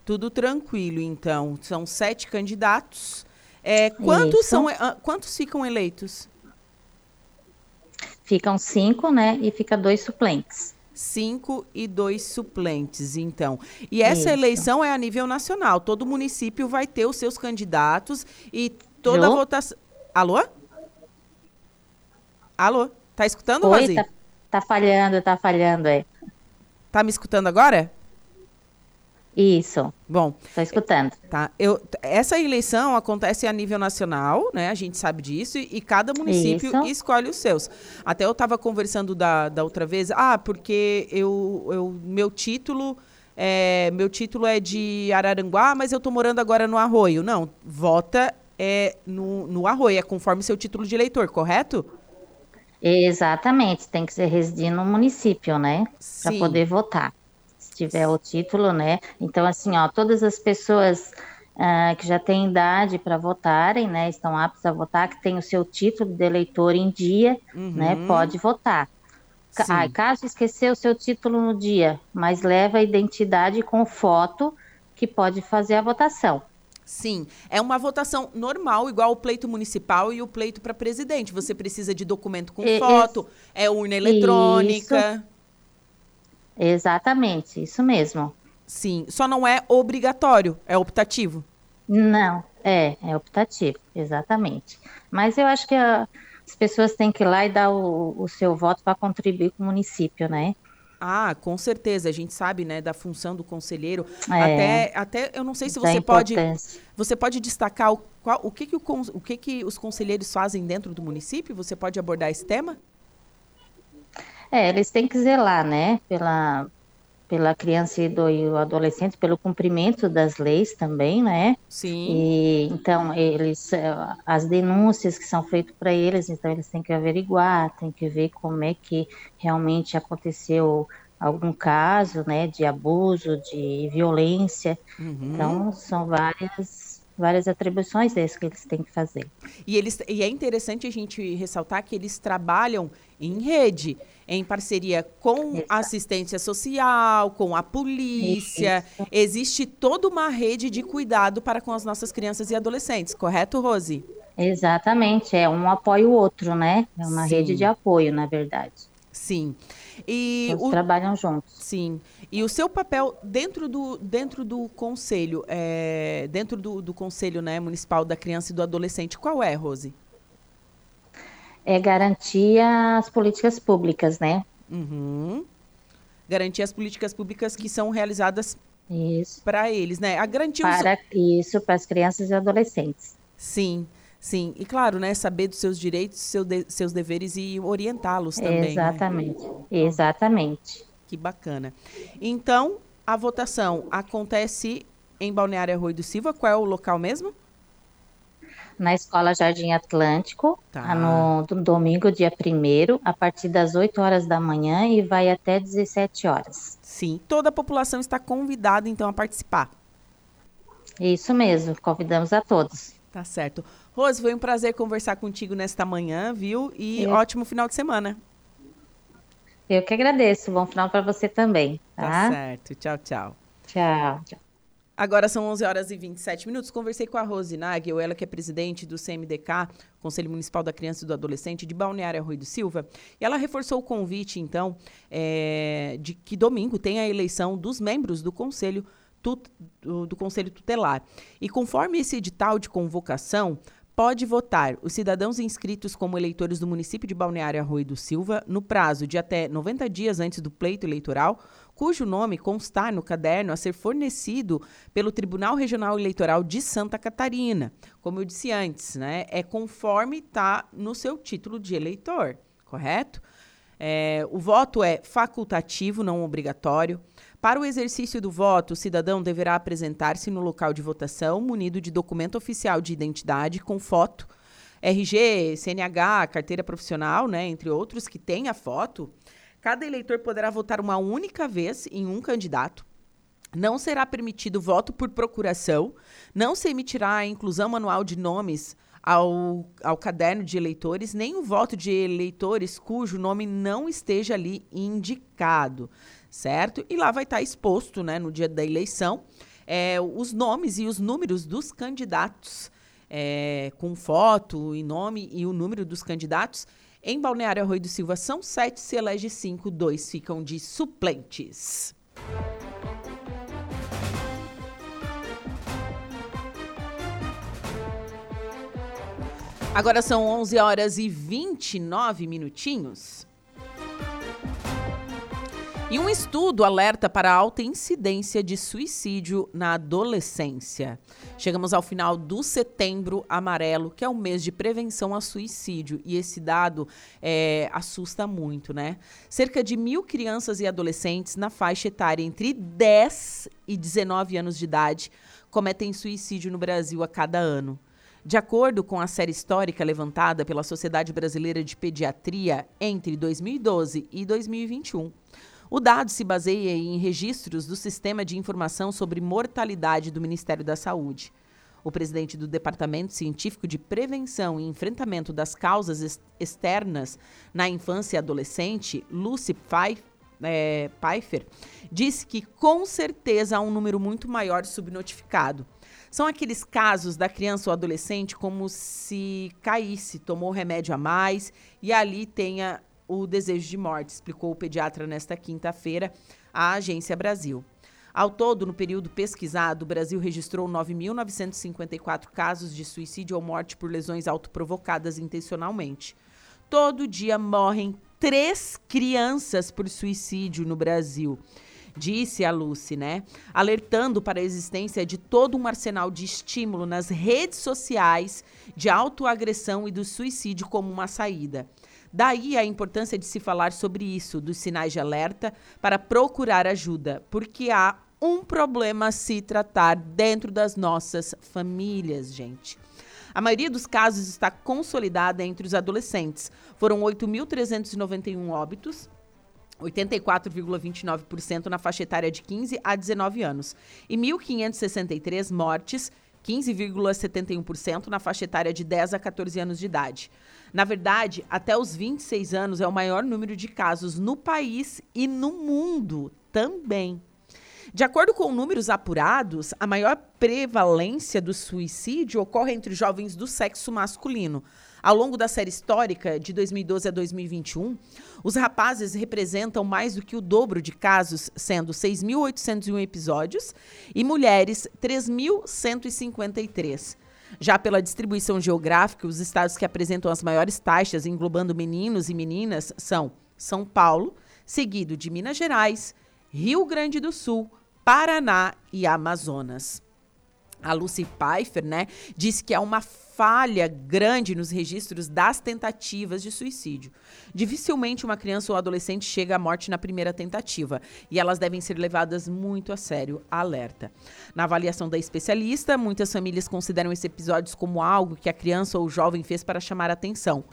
Tudo tranquilo, então. São sete candidatos. É, quantos, são, uh, quantos ficam eleitos? Ficam cinco, né? E fica dois suplentes. Cinco e dois suplentes, então. E essa Isso. eleição é a nível nacional. Todo município vai ter os seus candidatos e toda a votação. Alô? Alô? Tá escutando, Oi, Rosi? Tá, tá falhando, tá falhando, é. Tá me escutando agora? Isso. Bom. Estou escutando. Tá. Eu, essa eleição acontece a nível nacional, né? A gente sabe disso, e, e cada município Isso. escolhe os seus. Até eu estava conversando da, da outra vez, ah, porque eu, eu meu título. É, meu título é de Araranguá, mas eu estou morando agora no Arroio. Não, vota é, no, no Arroio, é conforme seu título de eleitor, correto? Exatamente, tem que ser residir no município, né? Para poder votar tiver o título, né? Então, assim, ó, todas as pessoas uh, que já têm idade para votarem, né, estão aptas a votar, que tem o seu título de eleitor em dia, uhum. né, pode votar. Ah, caso esquecer o seu título no dia, mas leva a identidade com foto que pode fazer a votação. Sim, é uma votação normal, igual o pleito municipal e o pleito para presidente. Você precisa de documento com foto, é urna eletrônica. Isso. Exatamente, isso mesmo. Sim, só não é obrigatório, é optativo. Não, é, é optativo, exatamente. Mas eu acho que a, as pessoas têm que ir lá e dar o, o seu voto para contribuir com o município, né? Ah, com certeza. A gente sabe, né, da função do conselheiro. É, até, até eu não sei se você pode, você pode destacar o, qual, o que que o, o que que os conselheiros fazem dentro do município. Você pode abordar esse tema? É, eles têm que zelar, né, pela, pela criança e do o adolescente, pelo cumprimento das leis também, né? Sim. E, então, eles, eh, as denúncias que são feitas para eles, então eles têm que averiguar, têm que ver como é que realmente aconteceu algum caso, né, de abuso, de violência. Uhum. Então, são várias várias atribuições desses que eles têm que fazer. E, eles, e é interessante a gente ressaltar que eles trabalham em rede em parceria com a assistência social, com a polícia. Isso. Existe toda uma rede de cuidado para com as nossas crianças e adolescentes, correto, Rose? Exatamente, é um apoia o outro, né? É uma Sim. rede de apoio, na verdade. Sim. E Todos o... trabalham juntos. Sim. E o seu papel dentro do, dentro do conselho, é, dentro do, do conselho né, municipal da criança e do adolescente, qual é, Rose? é garantir as políticas públicas, né? Uhum. Garantir as políticas públicas que são realizadas para eles, né? A garantir para os... isso para as crianças e adolescentes. Sim, Sim, e claro, né, saber dos seus direitos, seu de, seus deveres e orientá-los também. né? Exatamente, exatamente. Que bacana. Então, a votação acontece em Balneário Arroio do Silva. Qual é o local mesmo? Na Escola Jardim Atlântico, Tá. no, no domingo, dia 1 a partir das 8 horas da manhã e vai até 17 horas. Sim, toda a população está convidada então a participar. Isso mesmo, convidamos a todos. Tá certo. Rose, foi um prazer conversar contigo nesta manhã, viu? E Eu- ótimo final de semana. Eu que agradeço. Bom final para você também, Tá tá? certo. Tchau, tchau. Tchau. tchau. Agora são 11 horas e 27 minutos. Conversei com a Rose Nagel, ela que é presidente do CMDK, Conselho Municipal da Criança e do Adolescente de Balneário Arroio do Silva. E ela reforçou o convite, então, eh, de que domingo tem a eleição dos membros do Conselho, do, do Conselho Tutelar. E conforme esse edital de convocação, pode votar os cidadãos inscritos como eleitores do município de Balneário Arroio do Silva no prazo de até 90 dias antes do pleito eleitoral, cujo nome constar no caderno a ser fornecido pelo Tribunal Regional Eleitoral de Santa Catarina. Como eu disse antes, né, é conforme está no seu título de eleitor, correto? É, o voto é facultativo, não obrigatório. Para o exercício do voto, o cidadão deverá apresentar-se no local de votação munido de documento oficial de identidade com foto, RG, CNH, carteira profissional, né, entre outros, que tenha foto. Cada eleitor poderá votar uma única vez em um candidato. Não será permitido voto por procuração. Não se emitirá a inclusão manual de nomes ao, ao caderno de eleitores, nem o voto de eleitores cujo nome não esteja ali indicado, certo? E lá vai estar exposto, né, no dia da eleição, é, os nomes e os números dos candidatos, é, com foto e nome e o número dos candidatos. Em Balneário Arroio do Silva são sete, se elege cinco, dois ficam de suplentes. Agora são 11 horas e 29 minutinhos. E um estudo alerta para alta incidência de suicídio na adolescência. Chegamos ao final do setembro amarelo, que é o mês de prevenção a suicídio. E esse dado é, assusta muito, né? Cerca de mil crianças e adolescentes na faixa etária entre 10 e 19 anos de idade cometem suicídio no Brasil a cada ano. De acordo com a série histórica levantada pela Sociedade Brasileira de Pediatria entre 2012 e 2021, o dado se baseia em registros do Sistema de Informação sobre Mortalidade do Ministério da Saúde. O presidente do Departamento Científico de Prevenção e Enfrentamento das Causas ex- Externas na Infância e Adolescente, Lucy Pfeif- eh, Pfeiffer, disse que com certeza há um número muito maior subnotificado. São aqueles casos da criança ou adolescente como se caísse, tomou remédio a mais e ali tenha o desejo de morte, explicou o pediatra nesta quinta-feira à Agência Brasil. Ao todo, no período pesquisado, o Brasil registrou 9.954 casos de suicídio ou morte por lesões autoprovocadas intencionalmente. Todo dia morrem três crianças por suicídio no Brasil disse a Lucy, né? Alertando para a existência de todo um arsenal de estímulo nas redes sociais de autoagressão e do suicídio como uma saída. Daí a importância de se falar sobre isso, dos sinais de alerta, para procurar ajuda, porque há um problema a se tratar dentro das nossas famílias, gente. A maioria dos casos está consolidada entre os adolescentes. Foram 8.391 óbitos, 84,29% na faixa etária de 15 a 19 anos, e 1.563 mortes, 15,71% na faixa etária de 10 a 14 anos de idade. Na verdade, até os 26 anos é o maior número de casos no país e no mundo também. De acordo com números apurados, a maior prevalência do suicídio ocorre entre jovens do sexo masculino. Ao longo da série histórica de 2012 a 2021, os rapazes representam mais do que o dobro de casos, sendo 6.801 episódios, e mulheres 3.153. Já pela distribuição geográfica, os estados que apresentam as maiores taxas, englobando meninos e meninas, são São Paulo, seguido de Minas Gerais, Rio Grande do Sul, Paraná e Amazonas. A Lucy Pfeiffer, né, disse que há uma falha grande nos registros das tentativas de suicídio. Dificilmente uma criança ou adolescente chega à morte na primeira tentativa e elas devem ser levadas muito a sério. Alerta. Na avaliação da especialista, muitas famílias consideram esses episódios como algo que a criança ou o jovem fez para chamar a atenção.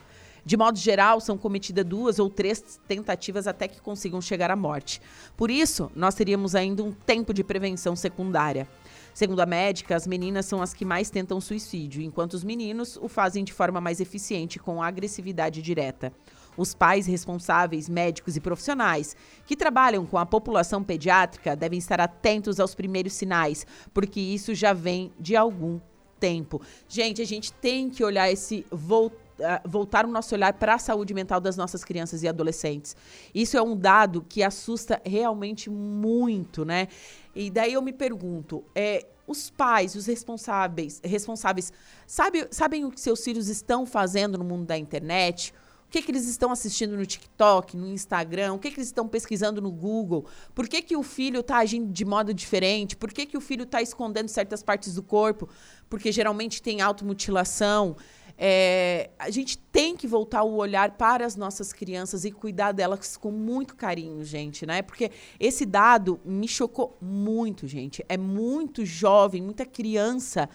De modo geral, são cometidas duas ou três tentativas até que consigam chegar à morte. Por isso, nós teríamos ainda um tempo de prevenção secundária. Segundo a médica, as meninas são as que mais tentam suicídio, enquanto os meninos o fazem de forma mais eficiente, com agressividade direta. Os pais responsáveis, médicos e profissionais que trabalham com a população pediátrica devem estar atentos aos primeiros sinais, porque isso já vem de algum tempo. Gente, a gente tem que olhar esse voltar voltar o nosso olhar para a saúde mental das nossas crianças e adolescentes. Isso é um dado que assusta realmente muito, né? E daí eu me pergunto, é, os pais, os responsáveis, responsáveis sabe, sabem o que seus filhos estão fazendo no mundo da internet? O que, que eles estão assistindo no TikTok, no Instagram? O que, que eles estão pesquisando no Google? Por que, que o filho está agindo de modo diferente? Por que, que o filho está escondendo certas partes do corpo? Porque geralmente tem automutilação. É, a gente tem que voltar o olhar para as nossas crianças e cuidar delas com muito carinho, gente, né? Porque esse dado me chocou muito, gente. É muito jovem, muita criança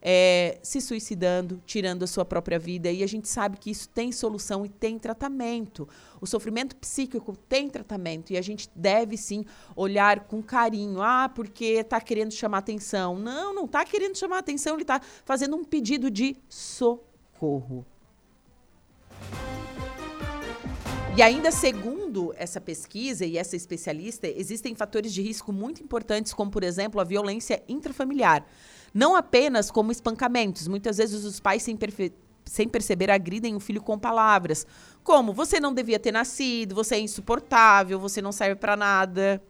é, se suicidando, tirando a sua própria vida. E a gente sabe que isso tem solução e tem tratamento. O sofrimento psíquico tem tratamento e a gente deve sim olhar com carinho. Ah, porque está querendo chamar atenção. Não, não está querendo chamar atenção, ele está fazendo um pedido de socorro socorro. E ainda segundo essa pesquisa e essa especialista, existem fatores de risco muito importantes, como, por exemplo, a violência intrafamiliar. Não apenas como espancamentos. Muitas vezes os pais, sem, sem perceber, agridem o filho com palavras, como você não devia ter nascido, você é insuportável, você não serve para nada.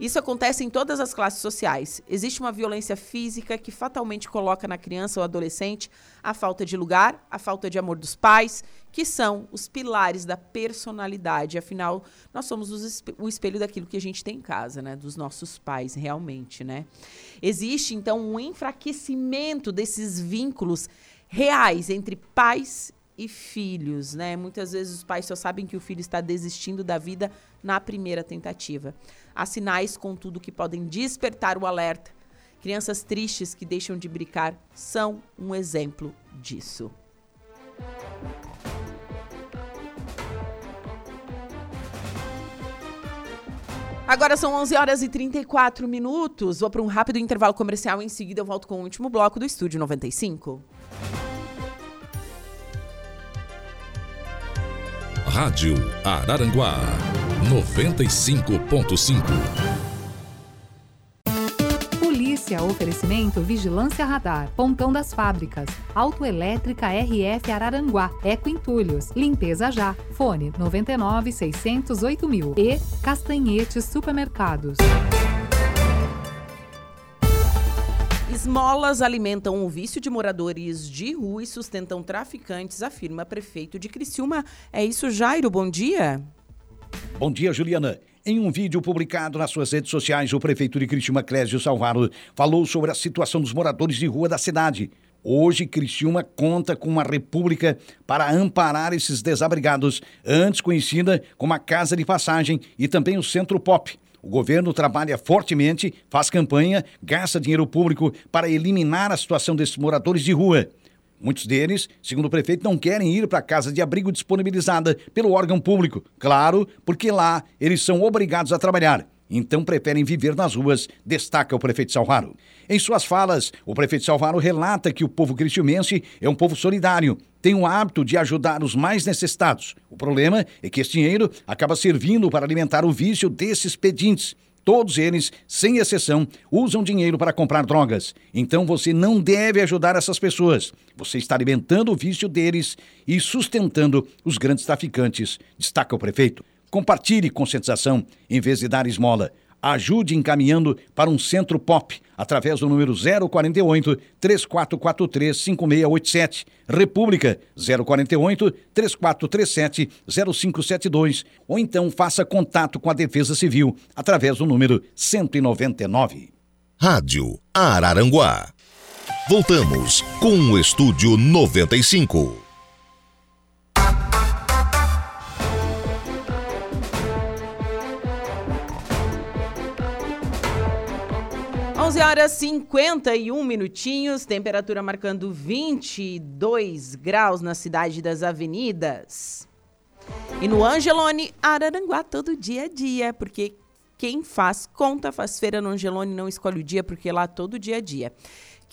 Isso acontece em todas as classes sociais. Existe uma violência física que fatalmente coloca na criança ou adolescente a falta de lugar, a falta de amor dos pais, que são os pilares da personalidade. Afinal, nós somos o espelho daquilo que a gente tem em casa, né? Dos nossos pais, realmente, né? Existe, então, um enfraquecimento desses vínculos reais entre pais e filhos, né? Muitas vezes os pais só sabem que o filho está desistindo da vida na primeira tentativa. Há sinais, contudo, que podem despertar o alerta. Crianças tristes que deixam de brincar são um exemplo disso. Agora são 11 horas e 34 minutos. Vou para um rápido intervalo comercial. Em seguida, eu volto com o último bloco do Estúdio 95. Rádio Araranguá 95.5. Polícia, oferecimento Vigilância Radar, Pontão das Fábricas, Autoelétrica RF Araranguá, Eco Entulhos, Limpeza Já, Fone 99 608 mil e Castanhetes Supermercados. Esmolas alimentam o vício de moradores de rua e sustentam traficantes, afirma prefeito de Criciúma. É isso, Jairo, bom dia. Bom dia, Juliana. Em um vídeo publicado nas suas redes sociais, o prefeito de Criciúma, Clésio Salvaro, falou sobre a situação dos moradores de rua da cidade. Hoje, Criciúma conta com uma república para amparar esses desabrigados, antes conhecida como a Casa de Passagem e também o Centro Pop. O governo trabalha fortemente, faz campanha, gasta dinheiro público para eliminar a situação desses moradores de rua. Muitos deles, segundo o prefeito, não querem ir para a casa de abrigo disponibilizada pelo órgão público. Claro, porque lá eles são obrigados a trabalhar. Então preferem viver nas ruas, destaca o prefeito Salvaro. Em suas falas, o prefeito Salvaro relata que o povo cristiumense é um povo solidário, tem o hábito de ajudar os mais necessitados. O problema é que esse dinheiro acaba servindo para alimentar o vício desses pedintes. Todos eles, sem exceção, usam dinheiro para comprar drogas. Então você não deve ajudar essas pessoas. Você está alimentando o vício deles e sustentando os grandes traficantes, destaca o prefeito. Compartilhe conscientização em vez de dar esmola. Ajude encaminhando para um centro pop através do número 048 3443 5687. República 048 3437 0572. Ou então faça contato com a Defesa Civil através do número 199. Rádio Araranguá Voltamos com o Estúdio 95. 11 horas 51 minutinhos, temperatura marcando 22 graus na cidade das avenidas. E no Angelone, Araranguá, todo dia a dia, porque quem faz conta, faz feira no Angelone, não escolhe o dia, porque lá todo dia a dia.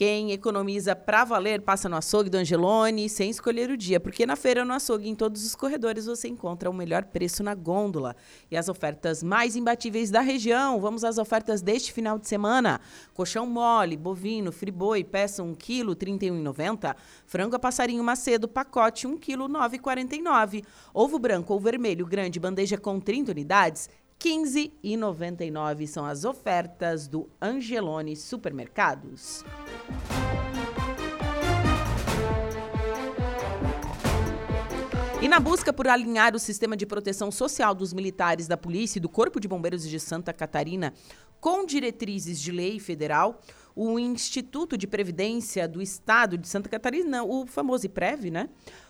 Quem economiza para valer passa no açougue do Angelone sem escolher o dia, porque na feira no açougue em todos os corredores você encontra o melhor preço na gôndola e as ofertas mais imbatíveis da região. Vamos às ofertas deste final de semana. Colchão mole, bovino, friboi, peça 1 kg, R$ 31,90. Frango a passarinho macedo, pacote 1 kg, R$ 9,49. Ovo branco ou vermelho grande, bandeja com 30 unidades, 15,99 são as ofertas do Angelone Supermercados. E na busca por alinhar o sistema de proteção social dos militares da Polícia e do Corpo de Bombeiros de Santa Catarina com diretrizes de lei federal, o Instituto de Previdência do Estado de Santa Catarina, o famoso IPREV, né,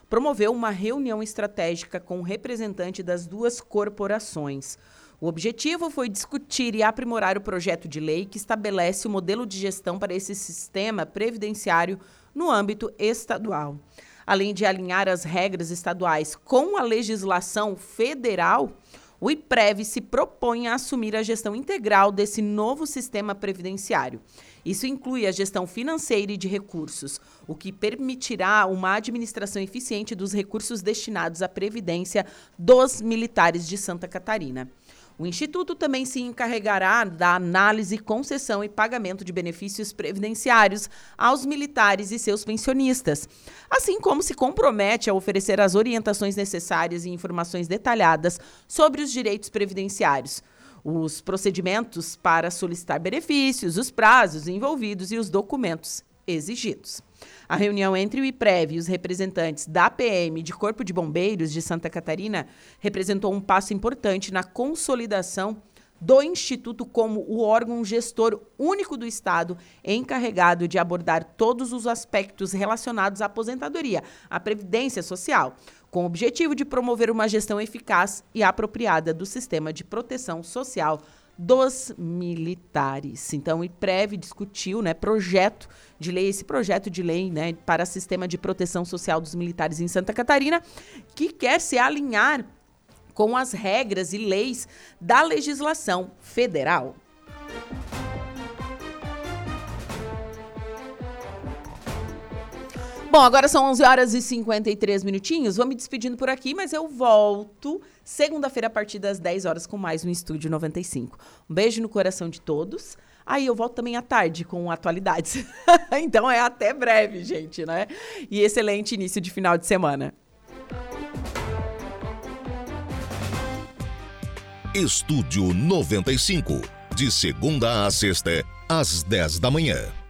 promoveu uma reunião estratégica com representante das duas corporações. O objetivo foi discutir e aprimorar o projeto de lei que estabelece o modelo de gestão para esse sistema previdenciário no âmbito estadual. Além de alinhar as regras estaduais com a legislação federal, o IPREV se propõe a assumir a gestão integral desse novo sistema previdenciário. Isso inclui a gestão financeira e de recursos, o que permitirá uma administração eficiente dos recursos destinados à previdência dos militares de Santa Catarina. O Instituto também se encarregará da análise, concessão e pagamento de benefícios previdenciários aos militares e seus pensionistas, assim como se compromete a oferecer as orientações necessárias e informações detalhadas sobre os direitos previdenciários os procedimentos para solicitar benefícios, os prazos envolvidos e os documentos exigidos. A reunião entre o IPREV e os representantes da PM de Corpo de Bombeiros de Santa Catarina representou um passo importante na consolidação do Instituto como o órgão gestor único do Estado encarregado de abordar todos os aspectos relacionados à aposentadoria, à previdência social, com o objetivo de promover uma gestão eficaz e apropriada do sistema de proteção social dos militares. Então, o IPREV discutiu, né, projeto de lei, esse projeto de lei, né, para sistema de proteção social dos militares em Santa Catarina, que quer se alinhar com as regras e leis da legislação federal. Bom, agora são 11 horas e 53 minutinhos. Vou me despedindo por aqui, mas eu volto segunda-feira a partir das 10 horas com mais um Estúdio 95. Um beijo no coração de todos. Aí eu volto também à tarde com atualidades. então é até breve, gente, né? E excelente início de final de semana. Estúdio 95, de segunda a sexta, às 10 da manhã.